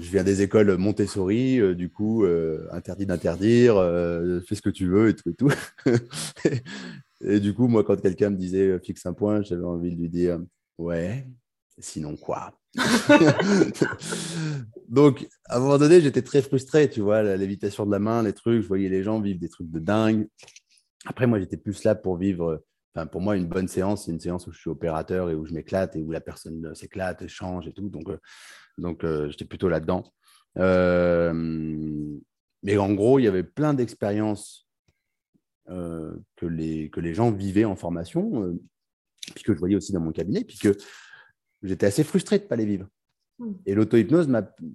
A: viens des écoles Montessori, euh, du coup, euh, interdit d'interdire, fais ce que tu veux et tout et tout. [laughs] et du coup, moi, quand quelqu'un me disait fixe un point, j'avais envie de lui dire ouais, sinon quoi? [laughs] Donc, à un moment donné, j'étais très frustré, tu vois, la lévitation de la main, les trucs, je voyais les gens vivre des trucs de dingue. Après, moi, j'étais plus là pour vivre, pour moi, une bonne séance, c'est une séance où je suis opérateur et où je m'éclate et où la personne s'éclate, change et tout. Donc, euh, donc euh, j'étais plutôt là-dedans. Euh, mais en gros, il y avait plein d'expériences que, les, que les gens vivaient en formation, puis que je voyais aussi dans mon cabinet, puis que j'étais assez frustré de ne pas les vivre. Et l'auto-hypnose,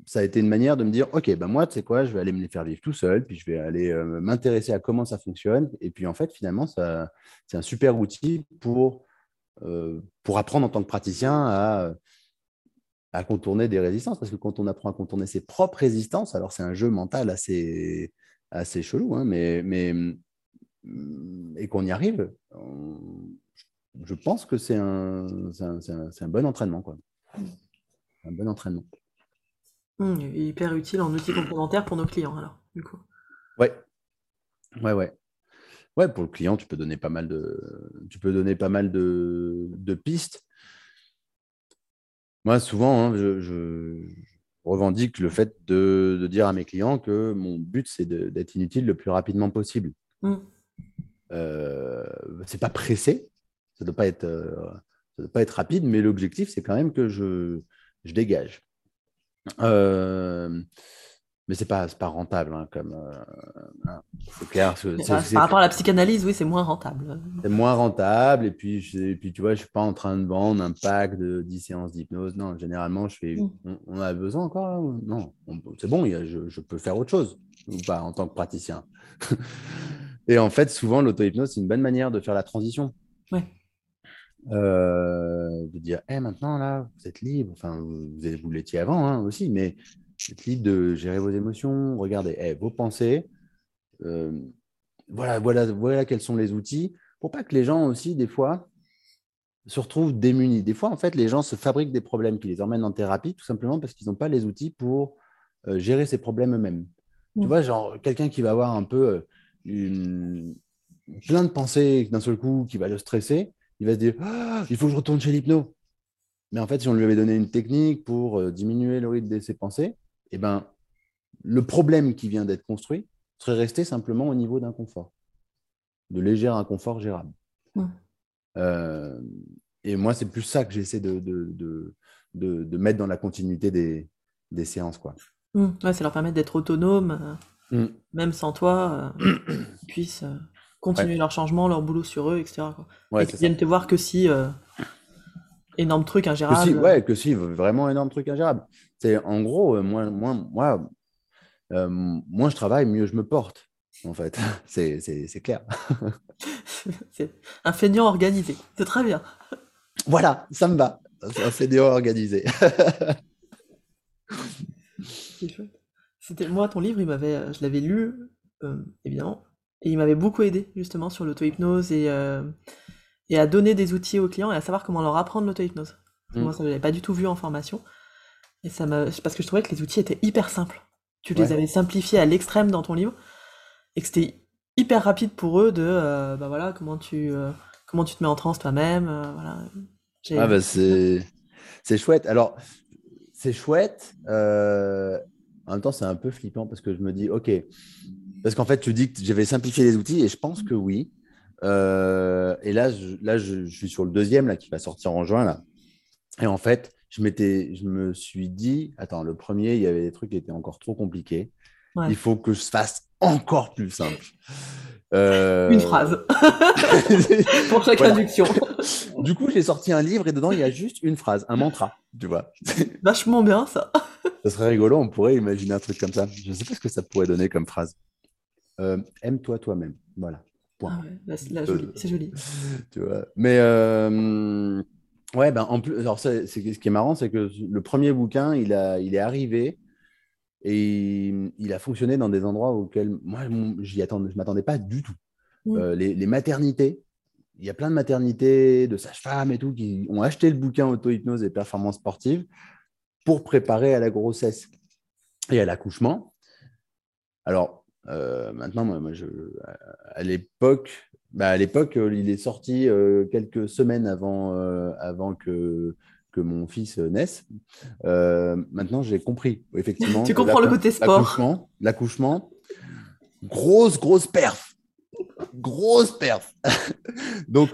A: ça a été une manière de me dire, OK, ben moi, tu sais quoi, je vais aller me les faire vivre tout seul, puis je vais aller euh, m'intéresser à comment ça fonctionne. Et puis, en fait, finalement, c'est un super outil pour, euh, pour apprendre en tant que praticien à, à contourner des résistances. Parce que quand on apprend à contourner ses propres résistances, alors c'est un jeu mental assez, assez chelou, hein, mais, mais, et qu'on y arrive, je pense que c'est un, un, un, bon entraînement. Quoi. Hmm un bon entraînement.
B: Mmh, hyper utile en outil complémentaire pour nos clients, alors, du coup.
A: Ouais. Ouais, ouais. Ouais, pour le client, tu peux donner pas mal de, tu peux donner pas mal de, de pistes. Moi, souvent, hein, je, revendique le fait de, de, dire à mes clients que mon but, c'est d'être inutile le plus rapidement possible. Mmh. Euh, c'est pas pressé, ça ne doit, pas être, euh, doit pas être rapide, mais l'objectif, c'est quand même que je, je dégage. Euh, mais c'est pas pas rentable hein, comme euh, hein, c'est clair
B: par rapport à la psychanalyse oui c'est moins rentable.
A: C'est moins rentable et puis je, puis tu vois je suis pas en train de vendre un pack de 10 séances d'hypnose. Non généralement je fais mm. on, a besoin encore non? C'est bon je, je, peux faire autre chose ou pas en tant que praticien. [laughs] Et en fait souvent l'auto-hypnose c'est une bonne manière de faire la transition.
B: Ouais
A: euh, de dire eh, maintenant là, vous êtes libre, enfin, vous, vous l'étiez avant hein, aussi, mais vous êtes libre de gérer vos émotions, regardez eh, vos pensées, euh, voilà, voilà, voilà quels sont les outils, pour pas que les gens aussi, des fois, se retrouvent démunis. Des fois, en fait, les gens se fabriquent des problèmes qui les emmènent en thérapie, tout simplement parce qu'ils n'ont pas les outils pour euh, gérer ces problèmes eux-mêmes. Tu mmh. vois, genre, quelqu'un qui va avoir un peu une... plein de pensées d'un seul coup, qui va le stresser, il va se dire ah, il faut que je retourne chez l'hypno. Mais en fait, si on lui avait donné une technique pour euh, diminuer le rythme de ses pensées, eh ben, le problème qui vient d'être construit serait resté simplement au niveau d'inconfort, de léger inconfort gérable. Euh, et moi, c'est plus ça que j'essaie de, de, de, mettre dans la continuité des, des séances. Quoi.
B: Mmh. ça leur permet d'être autonomes, euh, mmh. même sans toi, qu'ils puissent continuer leur changement, leur boulot sur eux, etc. et qu'ils viennent te voir que si euh, énorme truc ingérable.
A: Que si, ouais, que si vraiment énorme truc ingérable. C'est en gros, euh, moi, moi, moi, euh, moins je travaille, mieux je me porte. En fait, [laughs] c'est clair. [laughs]
B: c'est un feignant organisé. C'est très bien.
A: Voilà, ça me va. Un feignant organisé. [laughs]
B: C'était moi ton livre, il m'avait, je l'avais lu évidemment et il m'avait beaucoup aidé justement sur l'auto-hypnose et, euh, et à donner des outils aux clients et à savoir comment leur apprendre l'auto-hypnose. Mm. Moi, ça, je l'avais pas du tout vu en formation. Et ça m'a, parce que je trouvais que les outils étaient hyper simples. Tu les avais simplifiés à l'extrême dans ton livre et que c'était hyper rapide pour eux de, euh, bah voilà, comment tu, euh, comment tu te mets en transe toi-même, voilà.
A: Ah bah c'est, c'est chouette. Alors, c'est chouette. en même temps, c'est un peu flippant parce que je me dis, ok, parce qu'en fait, tu dis que j'avais simplifié les outils et je pense que oui. Euh, et là, je, là je, suis sur le deuxième là, qui va sortir en juin. Là. Et en fait, je, je me suis dit, attends, le premier, il y avait des trucs qui étaient encore trop compliqués. Il faut que je fasse encore plus simple.
B: Euh, Une phrase [laughs] pour chaque traduction.
A: Du coup, j'ai sorti un livre et dedans, il y a juste une phrase, un mantra, tu vois.
B: Vachement bien, ça.
A: Ça serait rigolo, on pourrait imaginer un truc comme ça. Je ne sais pas ce que ça pourrait donner comme phrase. Euh, aime-toi toi-même. Voilà.
B: Ah euh, c'est joli. [laughs]
A: tu vois. Mais euh, ouais, ben en plus, alors c'est, ce qui est marrant, c'est que le premier bouquin, il, a, il est arrivé et il, a fonctionné dans des endroits auxquels moi, j'y attendais, je m'attendais pas du tout. les, maternités, il y a plein de maternités, de sages-femmes et tout, qui ont acheté le bouquin Auto-hypnose et performance sportive pour préparer à la grossesse et à l'accouchement. Alors, euh, maintenant, moi, je, à l'époque, bah, à l'époque, euh, il est sorti euh, quelques semaines avant, avant que, que mon fils naisse. maintenant, j'ai compris, effectivement. [laughs]
B: tu comprends le côté
A: sport. L'accouchement, grosse, grosse perf. Grosse perf. [laughs] Donc,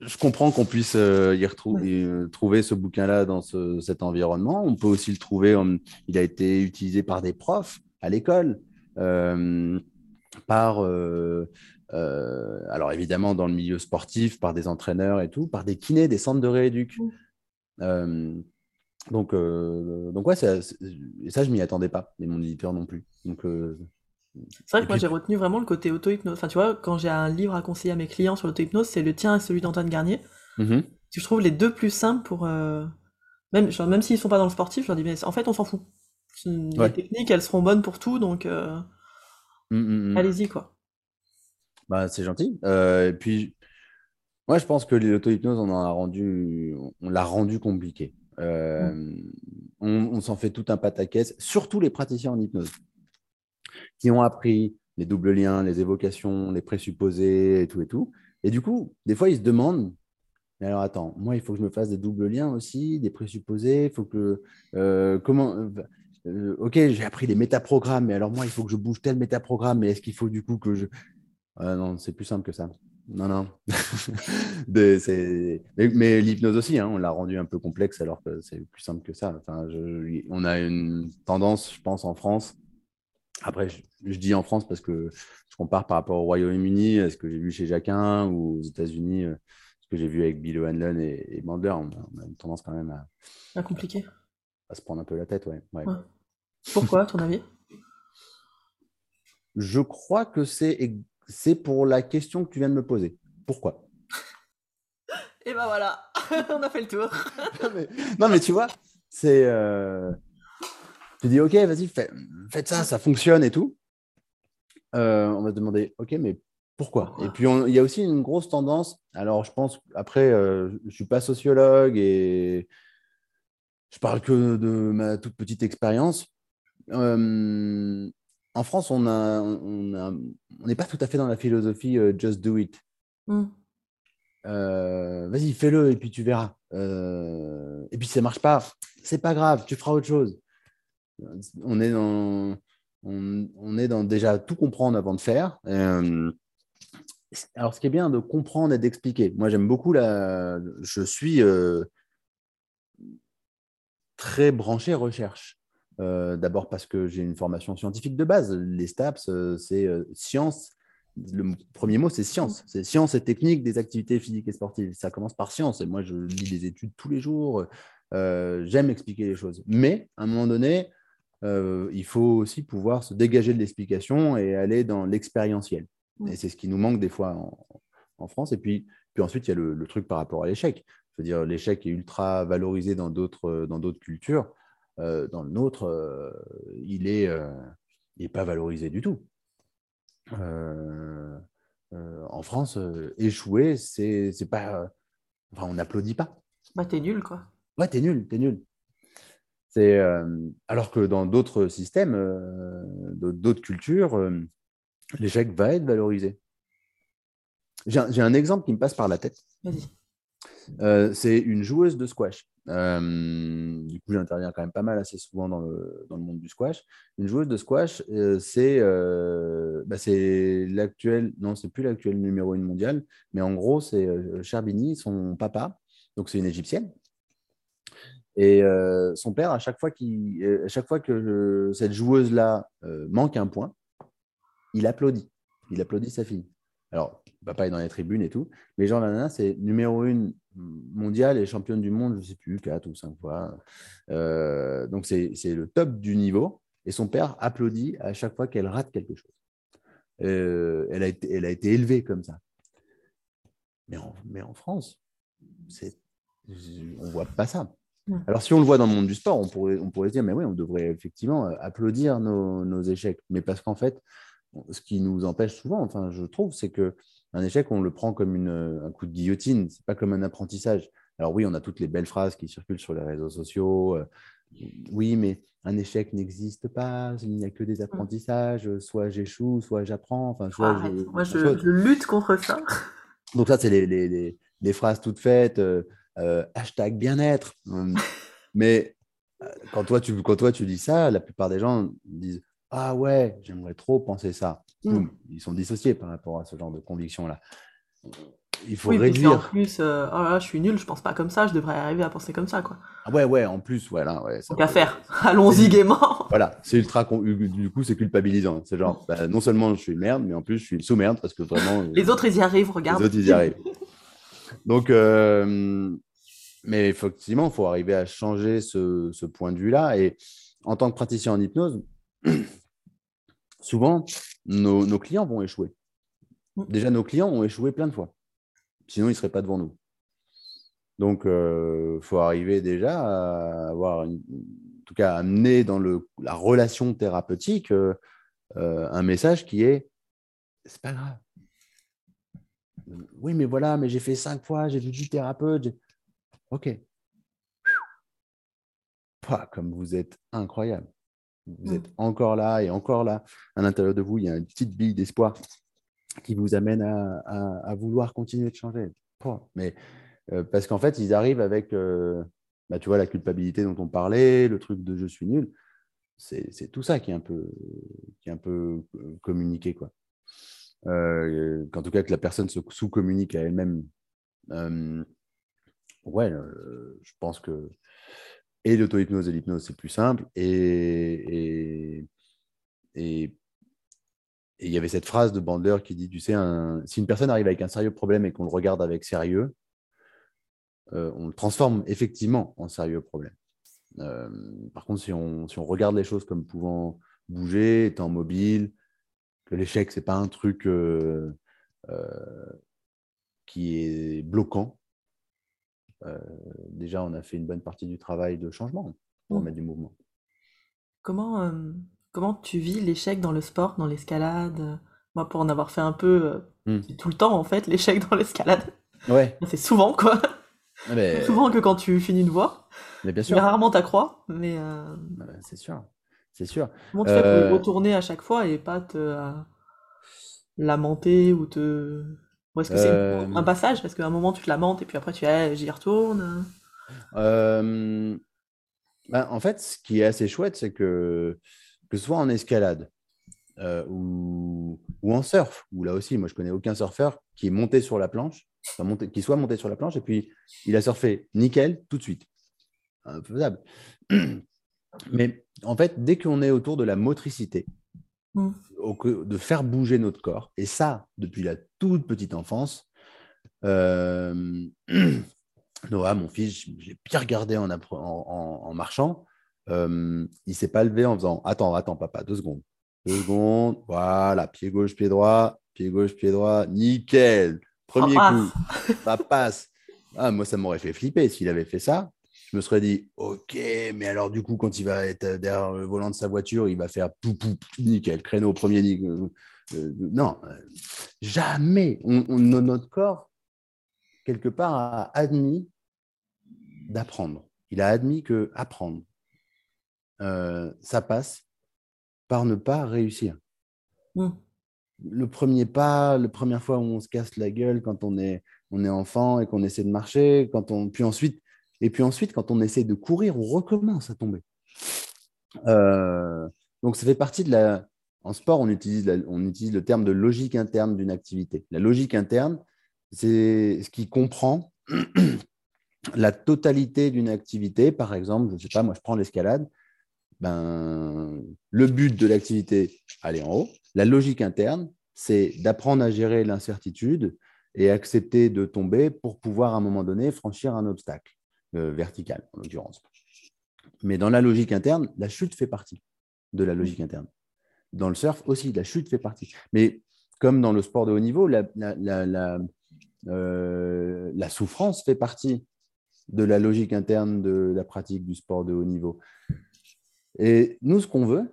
A: je comprends qu'on puisse euh, y retrouver, euh, trouver ce bouquin-là dans cet environnement. On peut aussi le trouver, il a été utilisé par des profs à l'école, euh, par, alors évidemment dans le milieu sportif, par des entraîneurs et tout, par des kinés, des centres de rééduc. donc, donc ouais, ça, ça je m'y attendais pas, et mon éditeur non plus. Donc,
B: c'est vrai que moi j'ai retenu vraiment le côté auto-hypnose. Enfin, tu vois, quand j'ai un livre à conseiller à mes clients sur l'auto-hypnose, c'est le tien et celui d'Antoine Garnier. Mm-hmm. Je trouve les deux plus simples pour. Euh, même, même s'ils sont pas dans le sportif, je leur dis, mais en fait, on s'en fout. Les techniques, elles seront bonnes pour tout, donc euh, mm, mm, allez-y, quoi.
A: Bah, c'est gentil. Euh, et puis, moi, je pense que l'auto-hypnose, on a rendu, on l'a rendu compliqué. on, on s'en fait tout un pataquès, surtout les praticiens en hypnose qui ont appris les doubles liens, les évocations, les présupposés et tout et tout. Et du coup, des fois, ils se demandent mais alors attends, moi, il faut que je me fasse des doubles liens aussi, des présupposés. Il faut que. Euh, comment. Euh, ok, j'ai appris les métaprogrammes, mais alors moi, il faut que je bouge tel métaprogramme, mais est-ce qu'il faut du coup que je. Euh, non, c'est plus simple que ça. Non, non. [laughs] mais, mais l'hypnose aussi, hein, on l'a rendu un peu complexe alors que c'est plus simple que ça. Enfin, on a une tendance, je pense, en France, après, je, dis en France parce que je compare par rapport au Royaume-Uni, à ce que j'ai vu chez Jacquin ou aux États-Unis, euh, ce que j'ai vu avec Bill O'Hanlon et, et Mander. On, a une tendance quand même à,
B: à compliquer.
A: À, se prendre un peu la tête, ouais.
B: Pourquoi, à ton avis?
A: Je crois que c'est pour la question que tu viens de me poser. Pourquoi?
B: Et ben voilà, [laughs] on a fait le tour. [laughs]
A: non, mais, tu vois, c'est. Euh, tu dis, OK, vas-y, faites ça, ça fonctionne et tout. Euh, on va te demander, OK, mais pourquoi? Et puis, il y a aussi une grosse tendance. Alors, je pense, après, euh, je ne suis pas sociologue et je parle que de ma toute petite expérience. Euh, en France, on n'est on pas tout à fait dans la philosophie just do it. Hmm. Vas-y, fais-le et puis tu verras. et puis, ça ne marche pas. C'est pas grave, tu feras autre chose on est dans, on, est dans déjà tout comprendre avant de faire. Euh, alors, ce qui est bien de comprendre et d'expliquer. Moi, j'aime beaucoup la. Je suis euh, très branché recherche. Euh, d'abord parce que j'ai une formation scientifique de base. Les STAPS, c'est science. Le premier mot, c'est science. C'est science et technique des activités physiques et sportives. Ça commence par science. Et moi, je lis des études tous les jours. J'aime expliquer les choses. Mais à un moment donné, euh, il faut aussi pouvoir se dégager de l'explication et aller dans l'expérientiel. Et c'est ce qui nous manque des fois en, France. Et puis, puis ensuite, il y a le, truc par rapport à l'échec. Je veux dire, l'échec est ultra valorisé dans d'autres cultures. Euh, dans le nôtre, euh, il n'est est pas valorisé du tout. en France, échouer, c'est, pas. Enfin, on n'applaudit pas.
B: Bah, t'es nul, quoi.
A: Ouais, t'es nul, t'es nul. C'est euh, alors que dans d'autres systèmes, euh, d'autres cultures, euh, l'échec va être valorisé. J'ai un, exemple qui me passe par la tête. C'est une joueuse de squash. du coup, j'interviens quand même pas mal assez souvent dans le, monde du squash. Une joueuse de squash, c'est bah, l'actuel, non, c'est plus l'actuel numéro 1 mondial, mais en gros, c'est Charbini, son papa. Donc, c'est une égyptienne. Et euh, son père, à chaque fois, euh, à chaque fois que cette joueuse-là euh, manque un point, il applaudit. Il applaudit sa fille. Alors, papa est dans les tribunes et tout, mais Jean Lanana, c'est numéro une mondiale et championne du monde, je ne sais plus, quatre ou cinq fois. donc, c'est le top du niveau. Et son père applaudit à chaque fois qu'elle rate quelque chose. elle, a été, elle a été élevée comme ça. Mais en, mais en France, on ne voit pas ça. Alors, si on le voit dans le monde du sport, on pourrait, on pourrait se dire, mais oui, on devrait effectivement euh, applaudir nos, échecs. Mais parce qu'en fait, ce qui nous empêche souvent, enfin, je trouve, c'est que un échec, on le prend comme une, un coup de guillotine, c'est pas comme un apprentissage. Alors oui, on a toutes les belles phrases qui circulent sur les réseaux sociaux. Euh, oui, mais un échec n'existe pas, il n'y a que des apprentissages, soit j'échoue, soit j'apprends. Enfin, soit
B: je, Moi, je, lutte contre ça. [laughs]
A: Donc ça, c'est les, les, les, phrases toutes faites. Euh, euh, hashtag bien-être. Hum. [laughs] Mais quand toi, tu, quand toi, tu dis ça, la plupart des gens disent Ah ouais, j'aimerais trop penser ça.
B: Mm.
A: Ils sont dissociés par rapport à ce genre de conviction-là. Il faut
B: Oui,
A: réduire.
B: en plus, euh, oh là là, je suis nul, je pense pas comme ça, je devrais arriver à penser comme ça, quoi.
A: Ah Ouais, ouais, en plus, voilà. Ouais, ça
B: Donc à faire. [laughs] Allons-y gaiement. [laughs]
A: Voilà, c'est ultra. con- Du coup, c'est culpabilisant. C'est genre, bah, non seulement je suis une merde, mais en plus, je suis une sous-merde parce que vraiment. euh,
B: Les autres, ils y arrivent,
A: les
B: regarde.
A: autres, ils y arrivent. Donc, euh, mais effectivement, il faut arriver à changer ce, ce point de vue-là. Et en tant que praticien en hypnose, [clears throat] souvent, nos, nos clients vont échouer. Déjà, nos clients ont échoué plein de fois. Sinon, ils ne seraient pas devant nous. Donc, il faut arriver déjà à avoir, une- en tout cas, à amener dans le, la relation thérapeutique euh, euh, un message qui est c'est pas grave. Oui, mais voilà, mais j'ai fait cinq fois, j'ai vu du thérapeute. Ok. Pouah, comme vous êtes incroyable. Vous
B: Mm.
A: êtes encore là et encore là. À l'intérieur de vous, il y a une petite bille d'espoir qui vous amène à, à- à vouloir continuer de changer. Mais euh, parce qu'en fait, ils arrivent avec, euh, bah, tu vois, la culpabilité dont on parlait, le truc de je suis nul. C'est tout ça qui est un peu, qui est un peu euh, communiqué, quoi. Euh, qu'en tout cas, que la personne se sous-communique à elle-même. Ouais, je pense que et l'auto-hypnose et l'hypnose, c'est plus simple. Et, il y avait cette phrase de Bandler qui dit, tu sais, si une personne arrive avec un sérieux problème et qu'on le regarde avec sérieux, euh, on le transforme effectivement en sérieux problème. Euh, par contre, si on, si on regarde les choses comme pouvant bouger, étant mobile, que l'échec, c'est pas un truc euh, qui est bloquant, déjà, on a fait une bonne partie du travail de changement pour
B: Mm.
A: remettre du mouvement.
B: Comment, euh, comment tu vis l'échec dans le sport, dans l'escalade? Moi, pour en avoir fait un peu euh,
A: Mm.
B: c'est tout le temps, en fait, [laughs] l'échec dans l'escalade.
A: Ouais, [laughs]
B: C'est souvent, quoi.
A: mais,
B: Plus [laughs] souvent que quand tu finis une voie.
A: mais bien
B: Mais
A: sûr,
B: rarement t'accrois. Mais euh,
A: Ouais, c'est sûr, c'est sûr.
B: comment tu fais pour
A: Euh,
B: retourner à chaque fois et pas te euh, lamenter ou te... Ou est-ce que c'est
A: Euh,
B: un passage? Est-ce qu'à un moment tu te lamentes et puis après tu es j'y retourne?
A: Euh, ben, en fait, ce qui est assez chouette, c'est que, que ce soit en escalade euh, ou, ou en surf, où là aussi, moi je connais aucun surfeur qui est monté sur la planche, enfin, monté- qui soit monté sur la planche et puis il a surfé nickel tout de suite. Infaisable. [clears throat] Mais en fait, dès qu'on est autour de la motricité,
B: Mm.
A: que- de faire bouger notre corps, et ça depuis la toute petite enfance, euh, [clears throat] Noah, mon fils, l'ai bien regardé en, appre- en- en- en marchant. Euh, il s'est pas levé en faisant Attends, attends, papa, deux secondes. Deux secondes. Voilà, pied gauche, pied droit, pied gauche, pied droit. Nickel. Premier
B: Ça
A: coup, ça passe. Ah, moi, ça m'aurait fait flipper s'il avait fait ça. Je me serais dit Ok, mais alors, du coup, quand il va être derrière le volant de sa voiture, il va faire pou, pou, pou, nickel, créneau, premier. ni- euh, euh, non, euh, jamais. On, on- notre corps quelque part, a admis d'apprendre. Il a admis que apprendre, euh, ça passe par ne pas réussir.
B: Mm.
A: Le premier pas, la première fois où on se casse la gueule quand on est, on est enfant et qu'on essaie de marcher, quand on, puis ensuite, et puis ensuite, quand on essaie de courir, on recommence à tomber. Euh, donc, ça fait partie de la. En sport, on utilise, on utilise le terme de logique interne d'une activité. La logique interne, c'est ce qui comprend [clears throat] la totalité d'une activité. Par exemple, je ne sais pas, moi je prends l'escalade. Ben, le but de l'activité, aller en haut. La logique interne, c'est d'apprendre à gérer l'incertitude et accepter de tomber pour pouvoir à un moment donné franchir un obstacle euh, vertical, en l'occurrence. Mais dans la logique interne, la chute fait partie de la logique interne. Dans le surf aussi, la chute fait partie. Mais comme dans le sport de haut niveau, la, la- la- la- euh, la souffrance fait partie de la logique interne de la pratique du sport de haut niveau. Et nous, ce qu'on veut,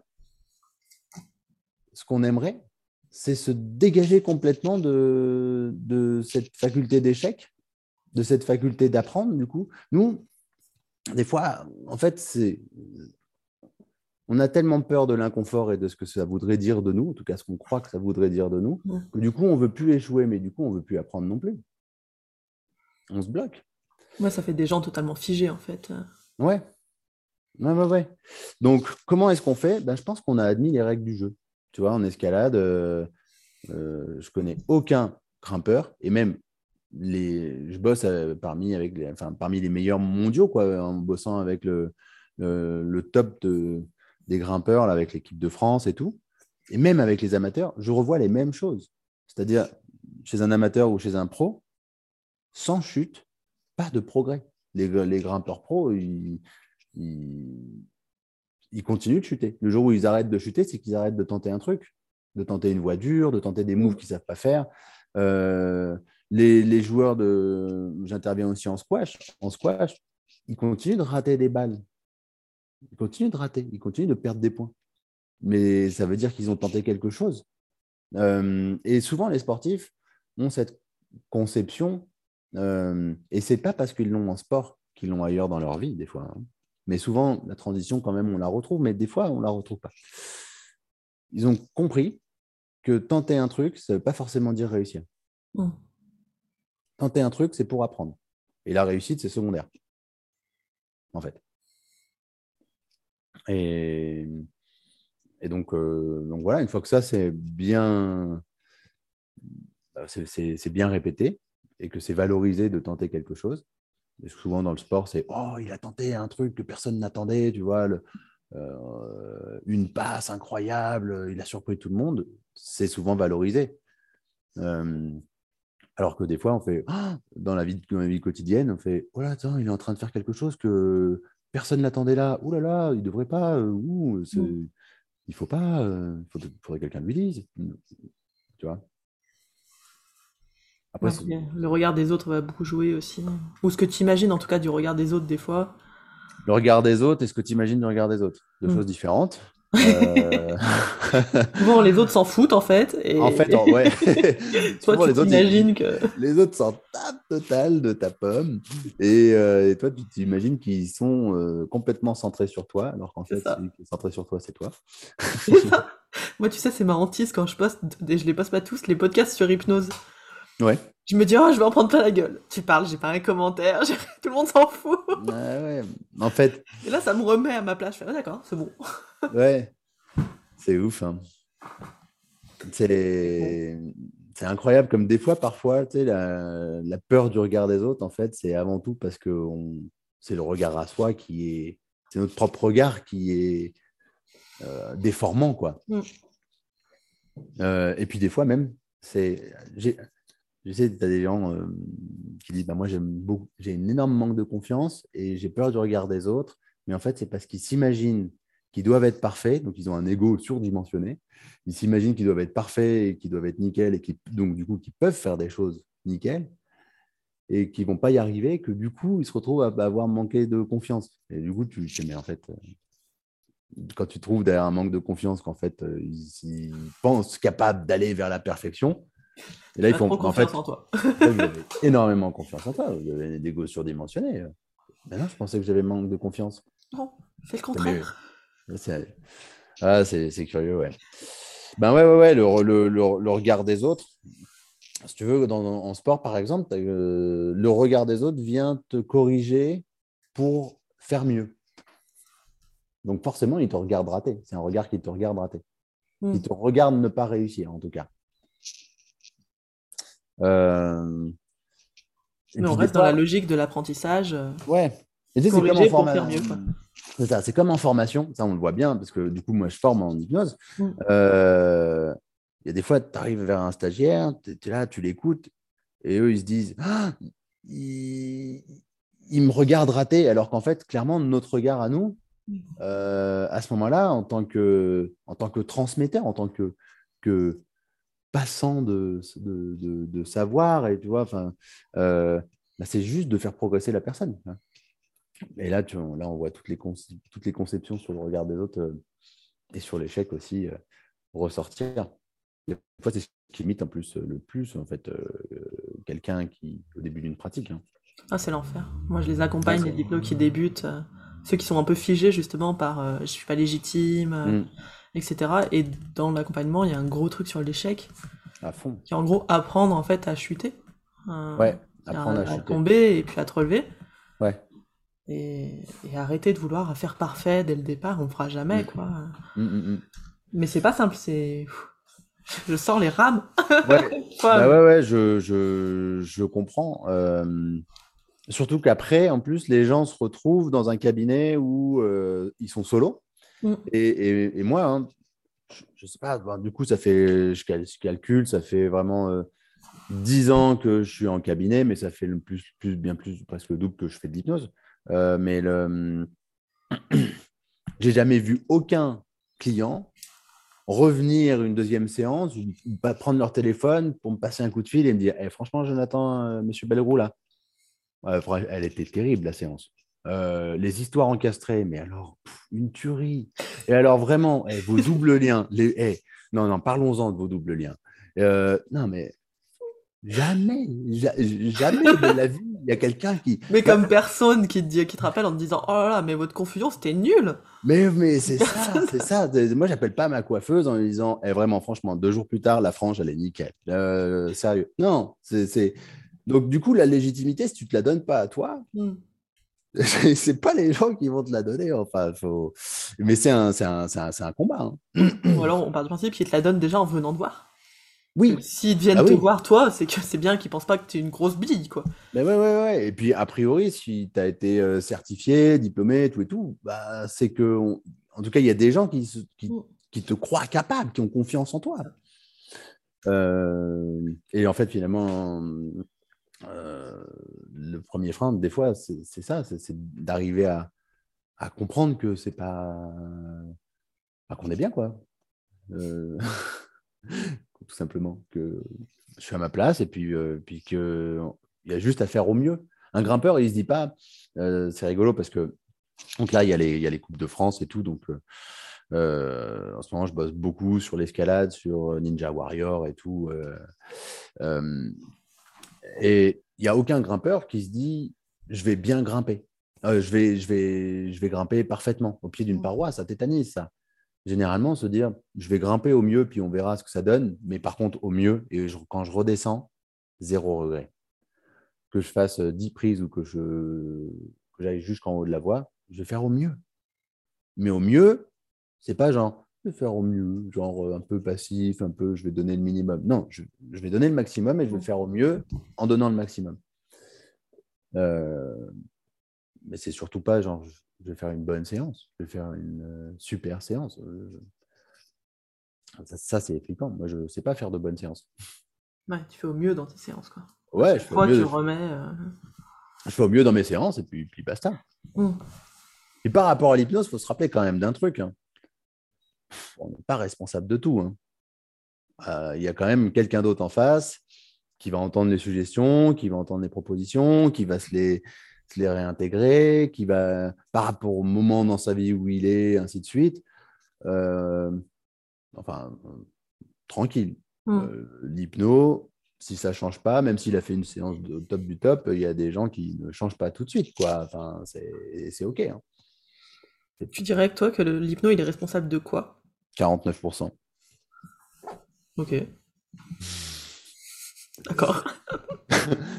A: ce qu'on aimerait, c'est se dégager complètement de, de cette faculté d'échec, de cette faculté d'apprendre, du coup. Nous, des fois, en fait, c'est on a tellement peur de l'inconfort et de ce que ça voudrait dire de nous, en tout cas ce qu'on croit que ça voudrait dire de nous, que du coup on veut plus échouer, mais du coup on veut plus apprendre non plus. On se bloque.
B: Moi, ça fait des gens totalement figés, en fait.
A: Ouais. Ouais, ouais, ouais. Donc, comment est-ce qu'on fait? Ben, Je pense qu'on a admis les règles du jeu. Tu vois, en escalade, euh, euh, je connais aucun grimpeur, et même je bosse euh, parmi, avec les, enfin, parmi les meilleurs mondiaux, quoi, en bossant avec le, le, top de, des grimpeurs, avec l'équipe de France et tout. Et même avec les amateurs, je revois les mêmes choses. C'est-à-dire, chez un amateur ou chez un pro, sans chute, pas de progrès. Les, les grimpeurs pros, ils, ils, continuent de chuter. Le jour où ils arrêtent de chuter, c'est qu'ils arrêtent de tenter un truc, de tenter une voie dure, de tenter des moves qu'ils ne savent pas faire. Euh, les, joueurs de. J'interviens aussi en squash. En squash, ils continuent de rater des balles. Ils continuent de rater, ils continuent de perdre des points. Mais ça veut dire qu'ils ont tenté quelque chose. Euh, et souvent, les sportifs ont cette conception, euh, et c'est pas parce qu'ils l'ont en sport qu'ils l'ont ailleurs dans leur vie, des fois. Hein. Mais souvent, la transition, quand même, on la retrouve, mais des fois, on ne la retrouve pas. Ils ont compris que tenter un truc, ça ne veut pas forcément dire réussir. Hmm. Tenter un truc, c'est pour apprendre. Et la réussite, c'est secondaire, en fait. Et, donc, euh, donc, voilà, une fois que ça, c'est bien, bah, c'est bien répété et que c'est valorisé de tenter quelque chose, souvent dans le sport, c'est Oh, il a tenté un truc que personne n'attendait, tu vois, euh, une passe incroyable, il a surpris tout le monde. C'est souvent valorisé. Euh, alors que des fois, on fait ah, [gasps] dans, la vie, la vie quotidienne, on fait Oh là, attends, il est en train de faire quelque chose que personne n'attendait là. Ouh là là, il ne devrait pas. Euh, ouh, mm. il faut pas. Il faudrait que quelqu'un lui dise. Tu vois?
B: Le regard des autres va beaucoup jouer aussi. Ou ce que tu imagines en tout cas du regard des autres des fois.
A: Le regard des autres et ce que tu imagines du regard des autres. Deux hmm. choses différentes. Euh...
B: bon, les autres s'en foutent en fait.
A: En fait, ouais. [laughs]
B: toi, tu t'imagines que.
A: Les autres s'en tapent total de ta pomme. Et, euh, et toi, tu t'imagines qu'ils sont euh, complètement centrés sur toi, alors qu'en fait, celui qui est centré sur toi, c'est toi.
B: Moi, tu sais, c'est marrantiste quand je poste, et je les poste pas tous, les podcasts sur hypnose.
A: Ouais.
B: Je me dis, oh, je vais en prendre plein la gueule. Tu parles, j'ai pas un commentaire, [laughs] tout le monde s'en fout.
A: Ouais. En fait.
B: Et là, ça me remet à ma place. Je fais, ah, d'accord, c'est bon. [laughs]
A: ouais. C'est ouf. Hein. C'est. C'est incroyable comme des fois, parfois, tu sais, la, la, peur du regard des autres, en fait, c'est avant tout parce que on... c'est le regard à soi qui est. C'est notre propre regard qui est euh, déformant, quoi. Mm. Euh, et puis des fois même, c'est je sais, tu as des gens euh, qui disent bah, Moi, j'ai un énorme manque de confiance et j'ai peur du regard des autres. Mais en fait, c'est parce qu'ils s'imaginent qu'ils doivent être parfaits, donc ils ont un ego surdimensionné. Ils s'imaginent qu'ils doivent être parfaits et qu'ils doivent être nickel et donc du coup, qu'ils peuvent faire des choses nickel et qu'ils ne vont pas y arriver, que du coup, ils se retrouvent à, avoir manqué de confiance. Et du coup, tu sais, mais en fait, euh, quand tu trouves derrière un manque de confiance qu'en fait, euh, ils pensent capables d'aller vers la perfection,
B: et là, ils font. En fait, en toi. [laughs]
A: vous avez énormément confiance en toi. Vous avez des égos surdimensionnés. Mais non, je pensais que j'avais manque de confiance.
B: Non, c'est le contraire.
A: C'est ah, curieux, ouais. Ben ouais, ouais, ouais, le, le, le, regard des autres. Si tu veux, dans, en sport, par exemple, euh, le regard des autres vient te corriger pour faire mieux. Donc forcément, il te regarde rater. C'est un regard qui te regarde rater. Hmm. Il te regarde ne pas réussir, en tout cas.
B: Euh, Mais on reste dans la logique de l'apprentissage. Euh,
A: ouais.
B: c'est comme, en formation.
A: c'est comme en formation, ça on le voit bien, parce que du coup, moi je forme en hypnose. Mm. Euh, il y a des fois, tu arrives vers un stagiaire, tu es, là, tu l'écoutes, et eux ils se disent ah, il, me regarde rater, alors qu'en fait, clairement, notre regard à nous, mm. à ce moment-là, en, tant que, en tant que transmetteur, en tant que, que passant de, de, savoir et tu vois, enfin, euh, bah, c'est juste de faire progresser la personne. Hein. Et là, tu, là, on voit toutes les, toutes les conceptions sur le regard des autres euh, et sur l'échec aussi euh, ressortir. Des fois, c'est ce qui limite en plus le plus, en fait, quelqu'un qui, au début d'une pratique. Hein.
B: Ah, c'est l'enfer. Moi, je les accompagne, les diplômes qui débutent, ceux qui sont un peu figés justement par je suis pas légitime. Mmh etc. Et dans l'accompagnement, il y a un gros truc sur l'échec.
A: À fond.
B: Qui est en gros apprendre en fait à chuter.
A: Euh, ouais, apprendre à,
B: tomber et puis à te relever.
A: Ouais.
B: Et, et arrêter de vouloir faire parfait dès le départ, on fera jamais,
A: Mm.
B: quoi.
A: Mm, mm, mm.
B: Mais c'est pas simple, c'est. Je sors les rames.
A: Ouais. [laughs] Bah ouais, ouais, je, je, je comprends. Euh, surtout qu'après, en plus, les gens se retrouvent dans un cabinet où euh, ils sont solos.
B: Mm.
A: Et, moi, hein, je, je sais pas, ben, du coup, ça fait, je, cal- je calcule, ça fait vraiment euh, 10 ans que je suis en cabinet, mais ça fait plus, bien plus, presque le double que je fais de l'hypnose. Euh, mais le, [clears throat] j'ai jamais vu aucun client revenir une deuxième séance, prendre leur téléphone pour me passer un coup de fil et me dire Eh, franchement, Jonathan, euh, monsieur Belleroux, là, elle était terrible, la séance. Euh, les histoires encastrées, mais alors, pff, une tuerie. Et alors, vraiment, eh, vos doubles liens, les, eh, non, non, parlons-en de vos doubles liens. Euh, non, mais jamais, ja- jamais de la vie, il y a quelqu'un qui.
B: Mais comme personne qui te, dit, qui te rappelle en te disant Oh là là, mais votre confusion c'était nul
A: Mais, mais c'est ça, c'est ça. Moi, j'appelle pas ma coiffeuse en lui disant, Eh, vraiment, franchement, deux jours plus tard, la frange, elle est nickel. Euh, sérieux. Non, c'est. c'est- Donc, du coup, la légitimité, si tu te la donnes pas à toi,
B: Hmm. [laughs]
A: c'est pas les gens qui vont te la donner. Enfin, faut... Mais c'est un, un, un, un combat. hein.
B: Ou alors on part du principe qu'ils te la donnent déjà en venant te voir.
A: Oui,
B: S'ils viennent
A: Ah
B: te
A: oui.
B: voir, toi, c'est que c'est bien qu'ils pensent pas que t'es une grosse bille, quoi.
A: mais ouais, ouais, ouais. Et puis, a priori, si tu as été euh, certifié, diplômé, tout et tout, bah, c'est que, on- en tout cas, il y a des gens qui, se- qui,
B: Mm.
A: qui te croient capable, qui ont confiance en toi. Euh, et en fait, finalement, euh, le premier frein, des fois, c'est ça, c'est d'arriver à, comprendre que c'est pas, qu'on est bien, quoi. Euh, [laughs] tout simplement que je suis à ma place et puis, euh, puis que il y a juste à faire au mieux. Un grimpeur, il se dit pas, c'est rigolo parce que donc là, il y, a les, il y a les Coupes de France et tout. Donc, en ce moment, je bosse beaucoup sur l'escalade, sur Ninja Warrior et tout. Et il n'y a aucun grimpeur qui se dit je vais bien grimper. Euh, je, vais, je, vais, je vais grimper parfaitement au pied d'une
B: Mm.
A: paroi. Ça tétanise, ça. Généralement, se dire je vais grimper au mieux, puis on verra ce que ça donne. Mais par contre, au mieux, et je- quand je redescends, zéro regret. Que je fasse euh, 10 prises ou que je que j'aille jusqu'en haut de la voie, je vais faire au mieux. Mais au mieux, c'est pas genre vais faire au mieux, genre euh, un peu passif, un peu je vais donner le minimum. Non, je, je vais donner le maximum et je vais faire au mieux en donnant le maximum. Euh, mais c'est surtout pas genre je vais faire une bonne séance, je vais faire une euh, super séance. Ça, ça, c'est flippant. Moi, je ne sais pas faire de bonnes séances.
B: Ouais, tu fais au mieux dans tes séances, quoi.
A: Ouais, je fais, au mieux,
B: tu remets. euh,
A: je fais au mieux dans mes séances et puis, puis basta.
B: hmm.
A: Et par rapport à l'hypnose, il faut se rappeler quand même d'un truc. hein. On n'est pas responsable de tout. hein. Euh, Il y a quand même quelqu'un d'autre en face qui va entendre les suggestions, qui va entendre les propositions, qui va se les, se les réintégrer, qui va, par rapport au moment dans sa vie où il est, ainsi de suite. Euh, enfin, euh, tranquille.
B: Hmm.
A: Euh, L'hypno, si ça change pas, même s'il a fait une séance de top du top, il y a des gens qui ne changent pas tout de suite. Quoi. Enfin, c'est c'est OK. hein.
B: Tu dirais que toi, que l'hypno, il est responsable de quoi?
A: 49%.
B: Ok. D'accord. [laughs]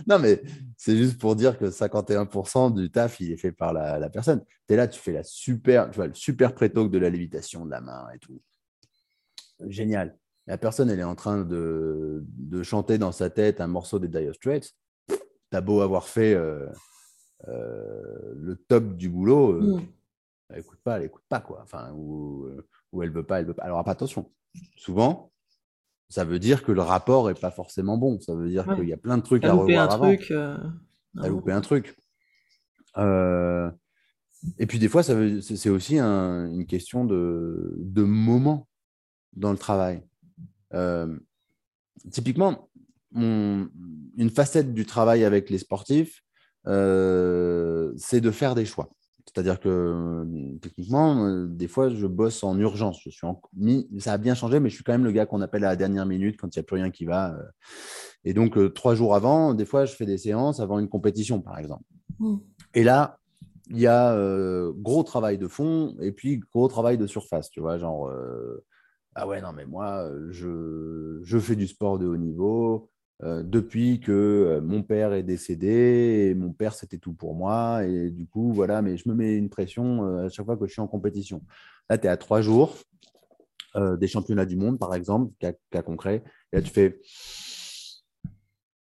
A: Non, mais c'est juste pour dire que 51% du taf, il est fait par la, la personne. Tu es là, tu fais la super, tu vois, le super pré-talk de la lévitation de la main et tout. Génial. La personne, elle est en train de, de chanter dans sa tête un morceau des Dire Straits. T'as beau avoir fait euh, euh, le top du boulot, euh,
B: Hmm.
A: Elle écoute pas, elle écoute pas quoi. Enfin, ou, euh, ou elle veut pas, elle veut pas. Alors attention, souvent, ça veut dire que le rapport est pas forcément bon. Ça veut dire
B: Ouais.
A: qu'il y a plein de trucs à
B: loupé un
A: revoir avant.
B: truc. euh,
A: T'as
B: non.
A: loupé un truc. Euh, et puis des fois, ça veut- c'est aussi un- une question de, de moment dans le travail. Euh, typiquement, une facette du travail avec les sportifs, c'est de faire des choix. C'est-à-dire que euh, techniquement, euh, des fois, je bosse en urgence. Je suis en, ça a bien changé, mais je suis quand même le gars qu'on appelle à la dernière minute quand il n'y a plus rien qui va. euh. Et donc, euh, trois jours avant, des fois, je fais des séances avant une compétition, par exemple.
B: Hmm.
A: Et là, il y a gros travail de fond et puis gros travail de surface, tu vois, genre, ah ouais, non, mais moi, je, je fais du sport de haut niveau, depuis que mon père est décédé, et mon père c'était tout pour moi, et du coup, voilà, mais je me mets une pression à chaque fois que je suis en compétition. Là, tu es à trois jours des championnats du monde, par exemple, cas, concret, et là tu fais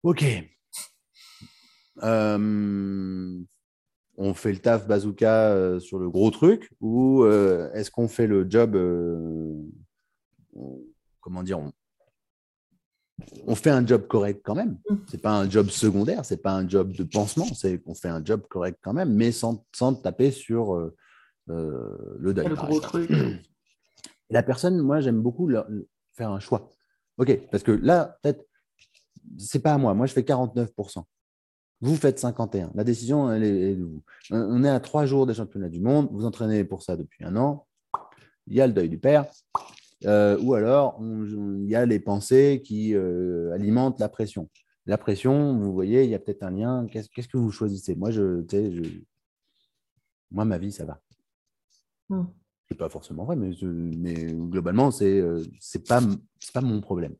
A: Ok, on fait le taf bazooka sur le gros truc, ou est-ce qu'on fait le job, comment dire, on fait un job correct quand même. Mm. C'est pas un job secondaire, c'est pas un job de pansement, c'est qu'on fait un job correct quand même, mais sans, sans taper sur euh, euh, le deuil. [clears throat] La personne, moi, j'aime beaucoup faire un choix. Ok, parce que là, peut-être, c'est pas à moi. Moi, je fais 49%. Vous faites 51. La décision, elle est, de vous. On est à trois jours des championnats du monde. Vous entraînez pour ça depuis un an. Il y a le deuil du père. Euh, ou alors il y a les pensées qui euh, alimentent la pression. La pression, vous voyez, il y a peut-être un lien. Qu'est-ce que vous choisissez? Moi, je, moi, ma vie, ça va. Hmm. C'est pas forcément vrai, mais, mais globalement, c'est n'est euh, pas, pas mon problème.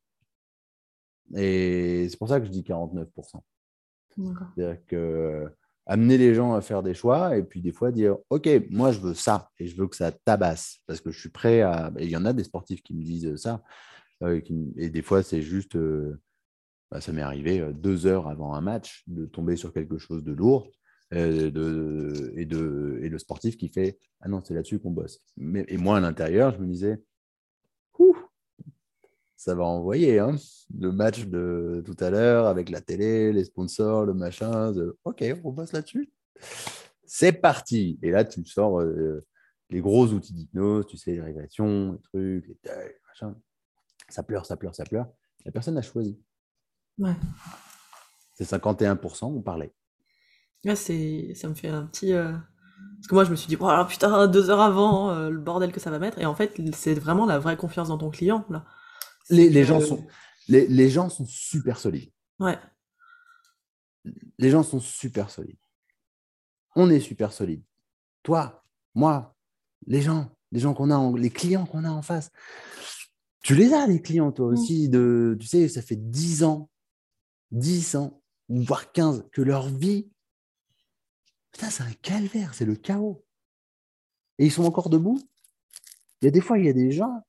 A: Et c'est pour ça que je dis 49%. C'est-à-dire que amener les gens à faire des choix et puis des fois dire ok moi je veux ça et je veux que ça tabasse parce que je suis prêt à il y en a des sportifs qui me disent ça euh, et des fois c'est juste euh, bah, ça m'est arrivé euh, deux heures avant un match de tomber sur quelque chose de lourd de, et, de, et le sportif qui fait ah non c'est là-dessus qu'on bosse et moi à l'intérieur je me disais ça va envoyer. Hein. Le match de tout à l'heure avec la télé, les sponsors, le machin. Ok, on passe là-dessus. C'est parti. Et là, tu sors euh, les gros outils d'hypnose, tu sais, les régressions, les trucs, les deuils, machin. Ça pleure, ça pleure, ça pleure. La personne a choisi.
B: Ouais.
A: C'est 51%, on parlait.
B: C'est, ça me fait un petit. Euh, parce que moi, je me suis dit, oh, putain, deux heures avant, euh, le bordel que ça va mettre. Et en fait, c'est vraiment la vraie confiance dans ton client, là.
A: Les, gens sont, les, gens sont super solides.
B: Ouais.
A: Les gens sont super solides. On est super solides. Toi, moi, les gens, les gens qu'on a, les clients qu'on a en face. Tu les as, les clients, toi mm. aussi. De, tu sais, ça fait 10 ans, 10 ans, voire 15, que leur vie, putain, c'est un calvaire, c'est le chaos. Et ils sont encore debout? Il y a des fois, il y a des gens,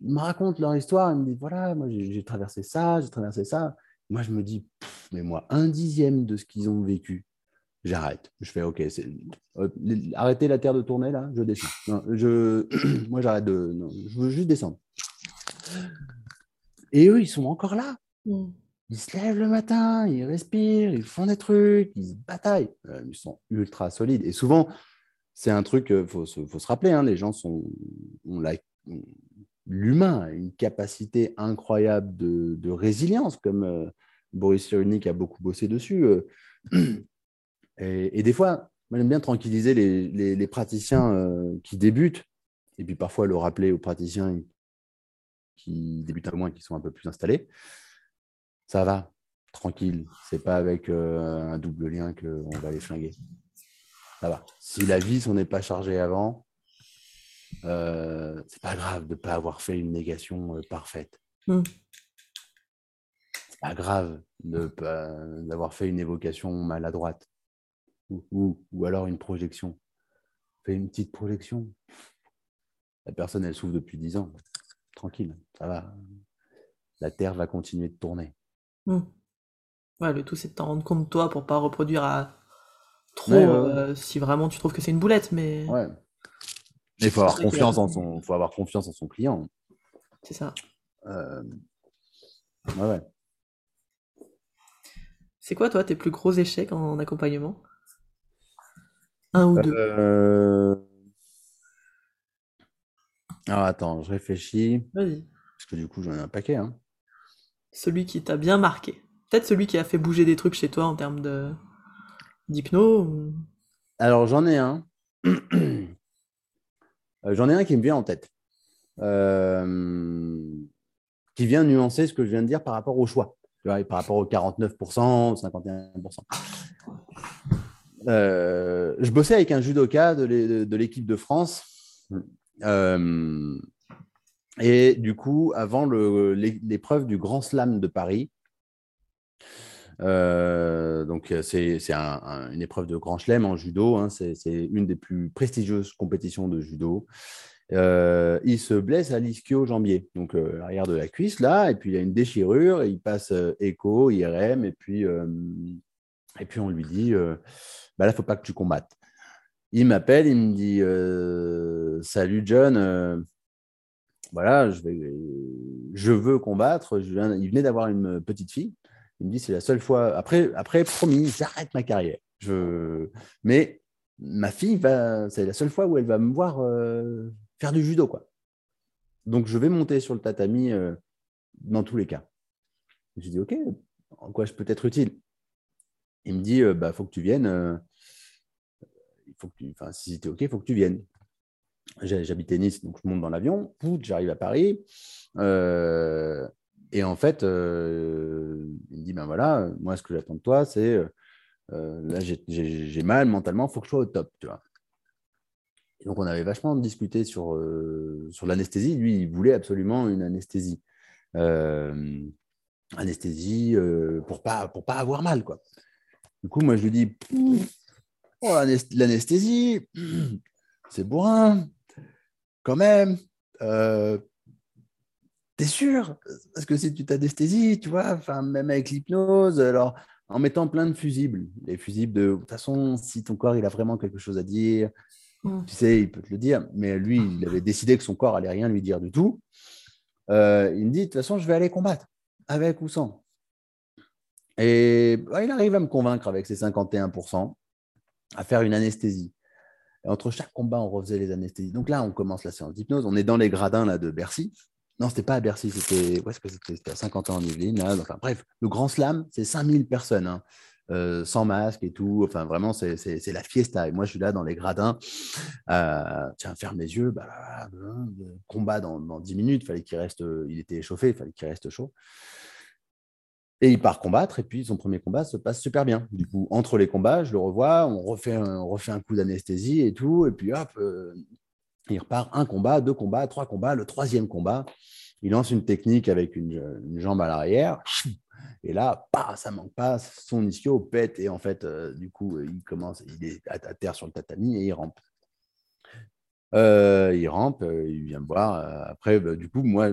A: ils me racontent leur histoire, ils me disent voilà, moi j'ai traversé ça, j'ai traversé ça. Moi je me dis, mais moi, un dixième de ce qu'ils ont vécu, j'arrête. Je fais ok, euh, arrêtez la terre de tourner là, je descends. je, [clears throat] moi j'arrête de, je veux juste descendre. Et eux, ils sont encore là. Mm. Ils se lèvent le matin, ils respirent, ils font des trucs, ils se bataillent. Euh, ils sont ultra solides. Et souvent, c'est un truc, il euh, faut, faut, se rappeler, hein, les gens sont, l'a l'humain a une capacité incroyable de, résilience, comme euh, Boris Cyrulnik a beaucoup bossé dessus. Euh. [clears throat] et, des fois, j'aime bien tranquilliser les, praticiens euh, qui débutent, et puis parfois le rappeler aux praticiens qui débutent un peu moins, qui sont un peu plus installés. Ça va, tranquille. C'est pas avec un double lien qu'on va les flinguer. Ça va. Si la vie s'en est pas chargée avant, euh, c'est pas grave de ne pas avoir fait une négation euh, parfaite. Mm. C'est pas grave d'avoir fait une évocation maladroite ou, ou, alors une projection. Fais une petite projection. La personne, elle souffre depuis 10 ans. Tranquille, ça va. La Terre va continuer de tourner.
B: Mm. Ouais, le tout, c'est de t'en rendre compte toi pour pas reproduire à trop euh, si vraiment tu trouves que c'est une boulette. Mais...
A: Ouais. Il faut avoir confiance en son, faut avoir confiance en son client.
B: C'est ça.
A: Euh, ouais,
B: C'est quoi, toi, tes plus gros échecs en accompagnement? Un ou deux
A: euh... Alors, attends, je réfléchis.
B: Vas-y.
A: Parce que du coup, j'en ai un paquet. Hein.
B: Celui qui t'a bien marqué. Peut-être celui qui a fait bouger des trucs chez toi en termes de d'hypno
A: Alors, j'en ai un. [clears throat] Euh, j'en ai un qui me vient en tête, euh, qui vient nuancer ce que je viens de dire par rapport au choix, par rapport aux 49%, 51%. Euh, je bossais avec un judoka de l'équipe de France. et du coup, avant l'épreuve du Grand Slam de Paris, donc, c'est une épreuve de grand chelem en judo. Hein. c'est une des plus prestigieuses compétitions de judo. il se blesse à l'ischio-jambier, donc l'arrière de la cuisse, là, et puis il y a une déchirure, il passe écho, IRM, et puis, et puis on lui dit bah là, il faut pas que tu combattes. Il m'appelle, il me dit Salut John, voilà, je, vais, je veux combattre. Il venait d'avoir une petite fille. Il me dit c'est la seule fois. Après, après promis, j'arrête ma carrière. Je... Mais ma fille va, c'est la seule fois où elle va me voir euh, faire du judo, quoi. Donc je vais monter sur le tatami euh, dans tous les cas. J'ai dit ok, en quoi je peux être utile? Il me dit euh, bah faut que tu viennes. il faut que tu, enfin si c'était ok, il faut que tu viennes. J'habitais Nice, donc je monte dans l'avion, j'arrive à Paris. Et en fait, euh, il me dit, ben voilà, moi, ce que j'attends de toi, c'est, euh, là, j'ai mal mentalement, il faut que je sois au top, tu vois. Et donc, on avait vachement discuté sur, sur l'anesthésie. Lui, il voulait absolument une anesthésie. anesthésie pour ne pas, pour pas avoir mal, quoi. Du coup, moi, je lui dis, oh, l'anesthésie, [clears throat] c'est bourrin quand même, euh, t'es sûr? Parce que si tu t'anesthésies, tu vois, enfin, même avec l'hypnose, alors en mettant plein de fusibles, les fusibles de, toute façon, si ton corps il a vraiment quelque chose à dire, mm. tu sais, il peut te le dire, mais lui, il avait décidé que son corps allait rien lui dire du tout. Euh, il me dit, de toute façon, je vais aller combattre, avec ou sans. Et bah, il arrive à me convaincre avec ses 51% à faire une anesthésie entre chaque combat, on refaisait les anesthésies. Donc là, on commence la séance d'hypnose. On est dans les gradins là, de Bercy. Non, c'était pas à Bercy, c'était à 50 ans en Yvelines. Enfin, bref, le Grand Slam, c'est 5000 personnes, hein. euh, sans masque et tout. Enfin, vraiment, c'est la fiesta. Et moi, je suis là dans les gradins. Euh, tiens, ferme les yeux. Bah, combat dans, dans 10 minutes. Fallait qu'il reste. Il était échauffé, fallait qu'il reste chaud. Et il part combattre, et puis son premier combat se passe super bien. Du coup, entre les combats, je le revois, on refait un, refait un coup d'anesthésie et tout, et puis hop, euh, il repart un combat, deux combats, trois combats, le troisième combat, il lance une technique avec une, jambe à l'arrière, et là, bah, ça manque pas, son ischio pète, et en fait, euh, du coup, il commence, il est à, terre sur le tatami et il rampe. Euh, il rampe, il vient me voir. Après, bah, du coup, moi,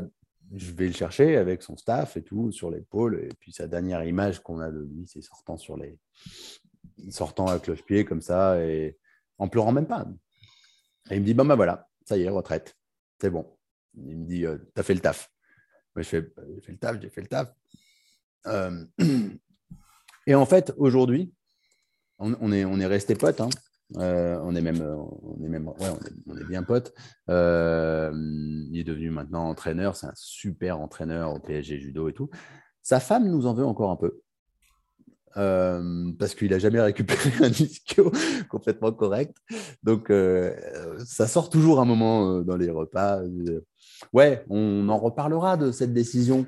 A: je vais le chercher avec son staff et tout sur l'épaule. Et puis sa dernière image qu'on a de lui, c'est sortant sur les, sortant à cloche-pied comme ça et en pleurant même pas. Et il me dit bon ben voilà, ça y est, retraite, c'est bon. Il me dit euh, t'as fait le taf. Moi, je fais bah, j'ai fait le taf, j'ai fait le taf. Euh, [clears throat] et en fait aujourd'hui, on, est on est resté potes. Hein. Euh, on est même, bien potes. Euh, il est devenu maintenant entraîneur. C'est un super entraîneur au PSG judo et tout. Sa femme nous en veut encore un peu. Euh, parce qu'il n'a jamais récupéré [laughs] un ischio complètement correct. Donc, ça sort toujours un moment dans les repas. ouais, on en reparlera de cette décision.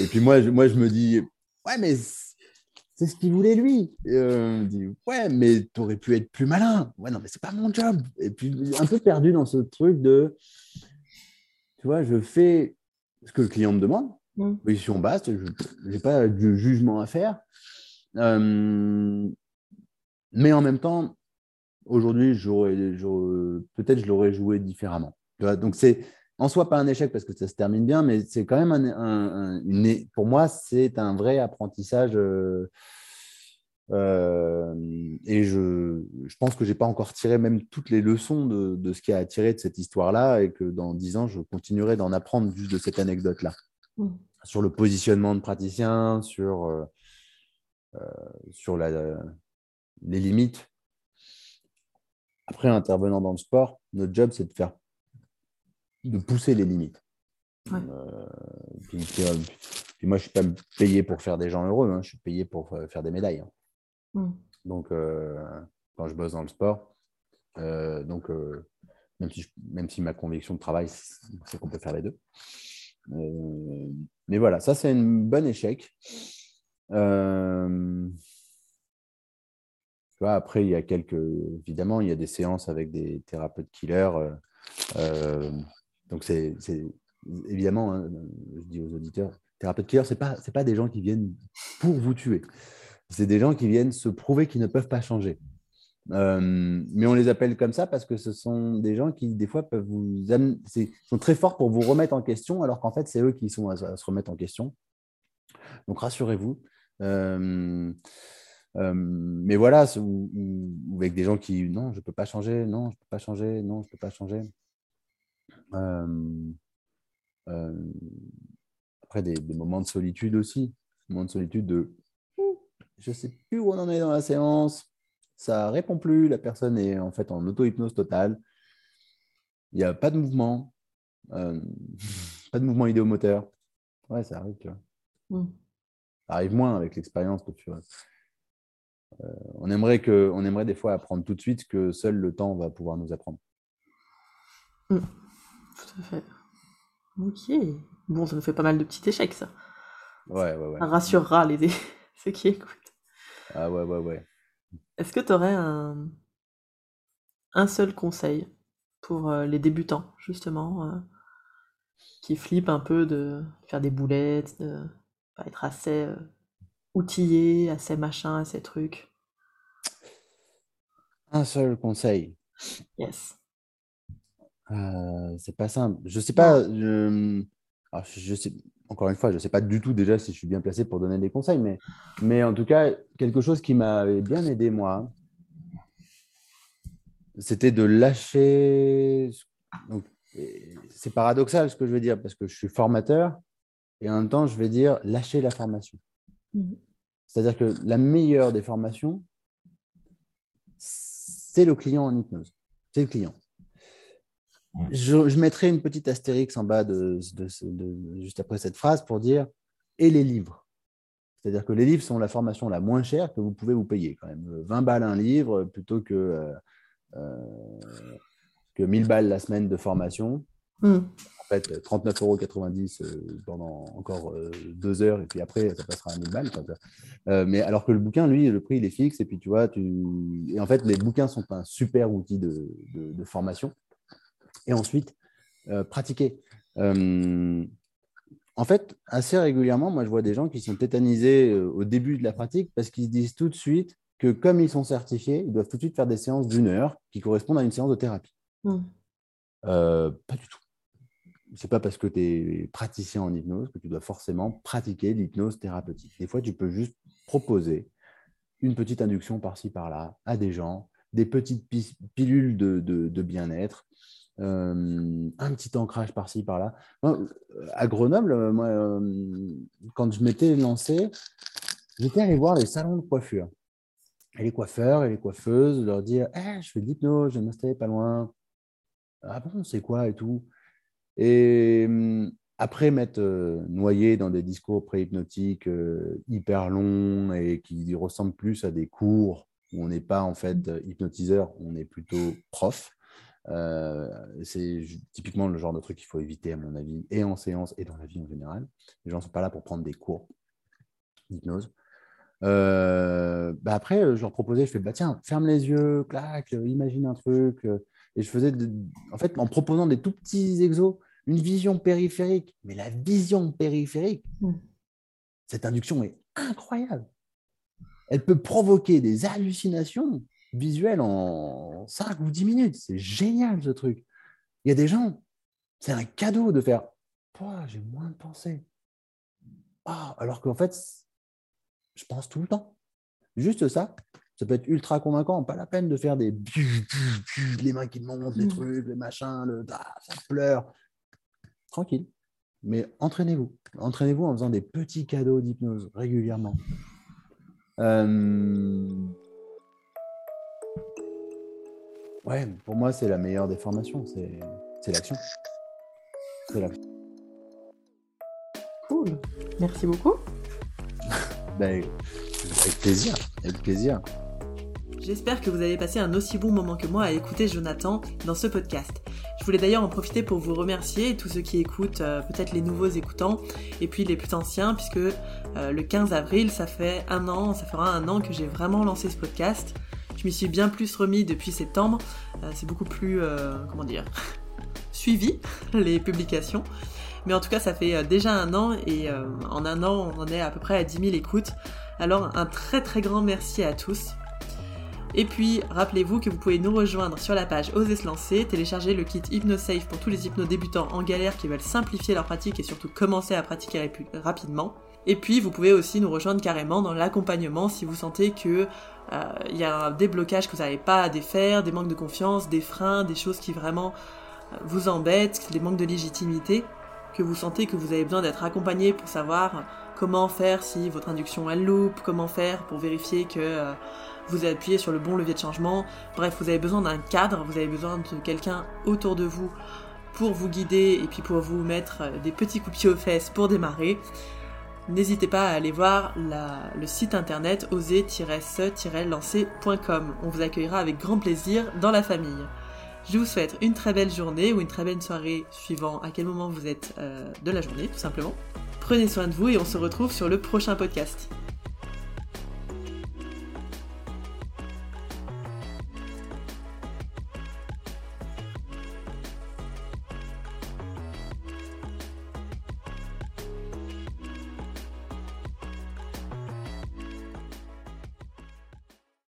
A: Et puis moi, moi je me dis, ouais, mais c'est ce qu'il voulait lui. Euh, dit, ouais, mais tu aurais pu être plus malin. Ouais, non, mais c'est pas mon job. Et puis, un peu perdu dans ce truc de, tu vois, je fais ce que le client me demande. Mm. Position basse, je n'ai pas de jugement à faire. Euh, mais en même temps, aujourd'hui, peut-être je l'aurais joué différemment. Donc, c'est en soi pas un échec parce que ça se termine bien, mais c'est quand même un, pour moi, c'est un vrai apprentissage. Euh, euh, et je, je, pense que je n'ai pas encore tiré même toutes les leçons de, de ce qui a attiré de cette histoire-là et que dans dix ans, je continuerai d'en apprendre juste de cette anecdote-là. Mmh. Sur le positionnement de praticien, sur, sur la, les limites. Après, intervenant dans le sport, notre job, c'est de faire de pousser les limites. Euh, puis, moi, je ne suis pas payé pour faire des gens heureux, hein. je suis payé pour faire des médailles. Hein. Mm. Donc, euh, quand je bosse dans le sport, euh, donc, même, si même si ma conviction de travail, c'est qu'on peut faire les deux. mais voilà, ça, c'est un bon échec. Après, il y a quelques. Évidemment, il y a des séances avec des thérapeutes killers. Donc, c'est évidemment, hein, je dis aux auditeurs, thérapeutes killers, ce n'est pas, pas des gens qui viennent pour vous tuer. C'est des gens qui viennent se prouver qu'ils ne peuvent pas changer. Euh, mais on les appelle comme ça parce que ce sont des gens qui, des fois, peuvent vous sont très forts pour vous remettre en question, alors qu'en fait, c'est eux qui sont à, se remettre en question. Donc, rassurez-vous. Euh, euh, mais voilà, avec des gens qui, non, je ne peux pas changer, non, je ne peux pas changer, non, je ne peux pas changer. après, des, des, moments de solitude aussi. Moments de solitude de je ne sais plus où on en est dans la séance, ça répond plus, la personne est en fait en auto-hypnose totale, il n'y a pas de mouvement, euh, [laughs] pas de mouvement idéomoteur. Ouais, ça arrive, tu vois. Mm. Arrive moins avec l'expérience que tu vois. Euh, on, aimerait que, on aimerait des fois apprendre tout de suite que seul le temps va pouvoir nous apprendre.
B: Mm. Tout à fait. Ok. Bon, ça nous fait pas mal de petits échecs, ça.
A: Ouais, ouais, ouais.
B: Ça rassurera les... [laughs] ceux qui écoutent.
A: Ah ouais, ouais, ouais.
B: Est-ce que tu aurais un, un seul conseil pour euh, les débutants, justement, euh, qui flippent un peu de faire des boulettes, de être assez euh, outillés, assez machin, assez trucs
A: Un seul conseil.
B: Yes.
A: c'est pas simple. Je sais pas. Je, je sais, encore une fois, je ne sais pas du tout déjà si je suis bien placé pour donner des conseils, mais, mais en tout cas, quelque chose qui m'avait bien aidé, moi, c'était de lâcher. C'est paradoxal ce que je veux dire, parce que je suis formateur et en même temps, je vais dire lâcher la formation. Mmh. C'est-à-dire que la meilleure des formations, c'est le client en hypnose. C'est le client. Je, mettrai une petite astérix en bas de, juste après cette phrase pour dire et les livres. C'est-à-dire que les livres sont la formation la moins chère que vous pouvez vous payer quand même. 20 balles un livre plutôt que, euh, euh, que 1000 balles la semaine de formation. Hmm. En fait, 39,90 euros euh, pendant encore deux heures et puis après, ça passera à 1000 balles. mais alors que le bouquin, lui, le prix, il est fixe et puis tu vois, tu... et en fait, les bouquins sont un super outil de formation et ensuite euh, pratiquer. Euh, en fait, assez régulièrement, moi, je vois des gens qui sont tétanisés euh, au début de la pratique parce qu'ils disent tout de suite que comme ils sont certifiés, ils doivent tout de suite faire des séances d'une heure qui correspondent à une séance de thérapie. Hmm. pas du tout. C'est pas parce que tu es praticien en hypnose que tu dois forcément pratiquer l'hypnose thérapeutique. Des fois, tu peux juste proposer une petite induction par-ci, par-là à des gens, des petites pilules de bien-être, euh, un petit ancrage par-ci, par-là. À Grenoble, euh, euh, quand je m'étais lancé, j'étais allé voir les salons de coiffure. Et les coiffeurs et les coiffeuses, leur dire eh, Je fais de l'hypnose, je vais m'installer pas loin. Ah bon, c'est quoi et tout? Et après m'être noyé dans des discours pré-hypnotiques hyper longs et qui ressemblent plus à des cours où on n'est pas en fait hypnotiseur, on est plutôt prof. Euh, c'est typiquement le genre de truc qu'il faut éviter, à mon avis, et en séance et dans la vie en général. Les gens ne sont pas là pour prendre des cours d'hypnose. Euh, bah après, je leur proposais, je fais, bah tiens, ferme les yeux, clac, imagine un truc. Et je faisais, en fait, en proposant des tout petits exos, une vision périphérique. Mais la vision périphérique, mmh. cette induction est incroyable. Elle peut provoquer des hallucinations visuel en 5 ou 10 minutes. C'est génial ce truc. Il y a des gens, c'est un cadeau de faire j'ai moins de pensées. Ah, alors qu'en fait, je pense tout le temps. Juste ça, ça peut être ultra convaincant. Pas la peine de faire des les mains qui montent, les mm. trucs, les machins, le ah, ça pleure. Tranquille. Mais entraînez-vous. Entraînez-vous en faisant des petits cadeaux d'hypnose régulièrement. Euh, Ouais, pour moi, c'est la meilleure des formations, c'est l'action. C'est l'action.
B: Cool. Merci beaucoup. [laughs]
A: ben, avec plaisir, avec plaisir.
B: J'espère que vous avez passé un aussi bon moment que moi à écouter Jonathan dans ce podcast. Je voulais d'ailleurs en profiter pour vous remercier, tous ceux qui écoutent, euh, peut-être les nouveaux écoutants, et puis les plus anciens, puisque euh, le 15 avril, ça fait un an, ça fera un an que j'ai vraiment lancé ce podcast. Je m'y suis bien plus remis depuis septembre. Euh, c'est beaucoup plus, comment dire, [laughs] suivi [laughs] les publications. Mais en tout cas, ça fait déjà un an et en un an, on en est à peu près à 10 000 écoutes. Alors un très très grand merci à tous. Et puis, rappelez-vous que vous pouvez nous rejoindre sur la page Oser se lancer, télécharger le kit HypnoSafe pour tous les hypnos débutants en galère qui veulent simplifier leur pratique et surtout commencer à pratiquer rapidement. Et puis, vous pouvez aussi nous rejoindre carrément dans l'accompagnement si vous sentez que euh, il y a des blocages que vous n'avez pas à défaire, des manques de confiance, des freins, des choses qui vraiment euh, vous embêtent, des manques de légitimité, que vous sentez que vous avez besoin d'être accompagné pour savoir comment faire si votre induction elle loupe, comment faire pour vérifier que euh, vous appuyez sur le bon levier de changement. Bref, vous avez besoin d'un cadre, vous avez besoin de quelqu'un autour de vous pour vous guider et puis pour vous mettre euh, des petits coups de pied aux fesses pour démarrer. N'hésitez pas à aller voir le site internet oser-se-lancer.com. On vous accueillera avec grand plaisir dans la famille. Je vous souhaite une très belle journée ou une très belle soirée suivant à quel moment vous êtes euh, de la journée tout simplement. Prenez soin de vous et on se retrouve sur le prochain podcast.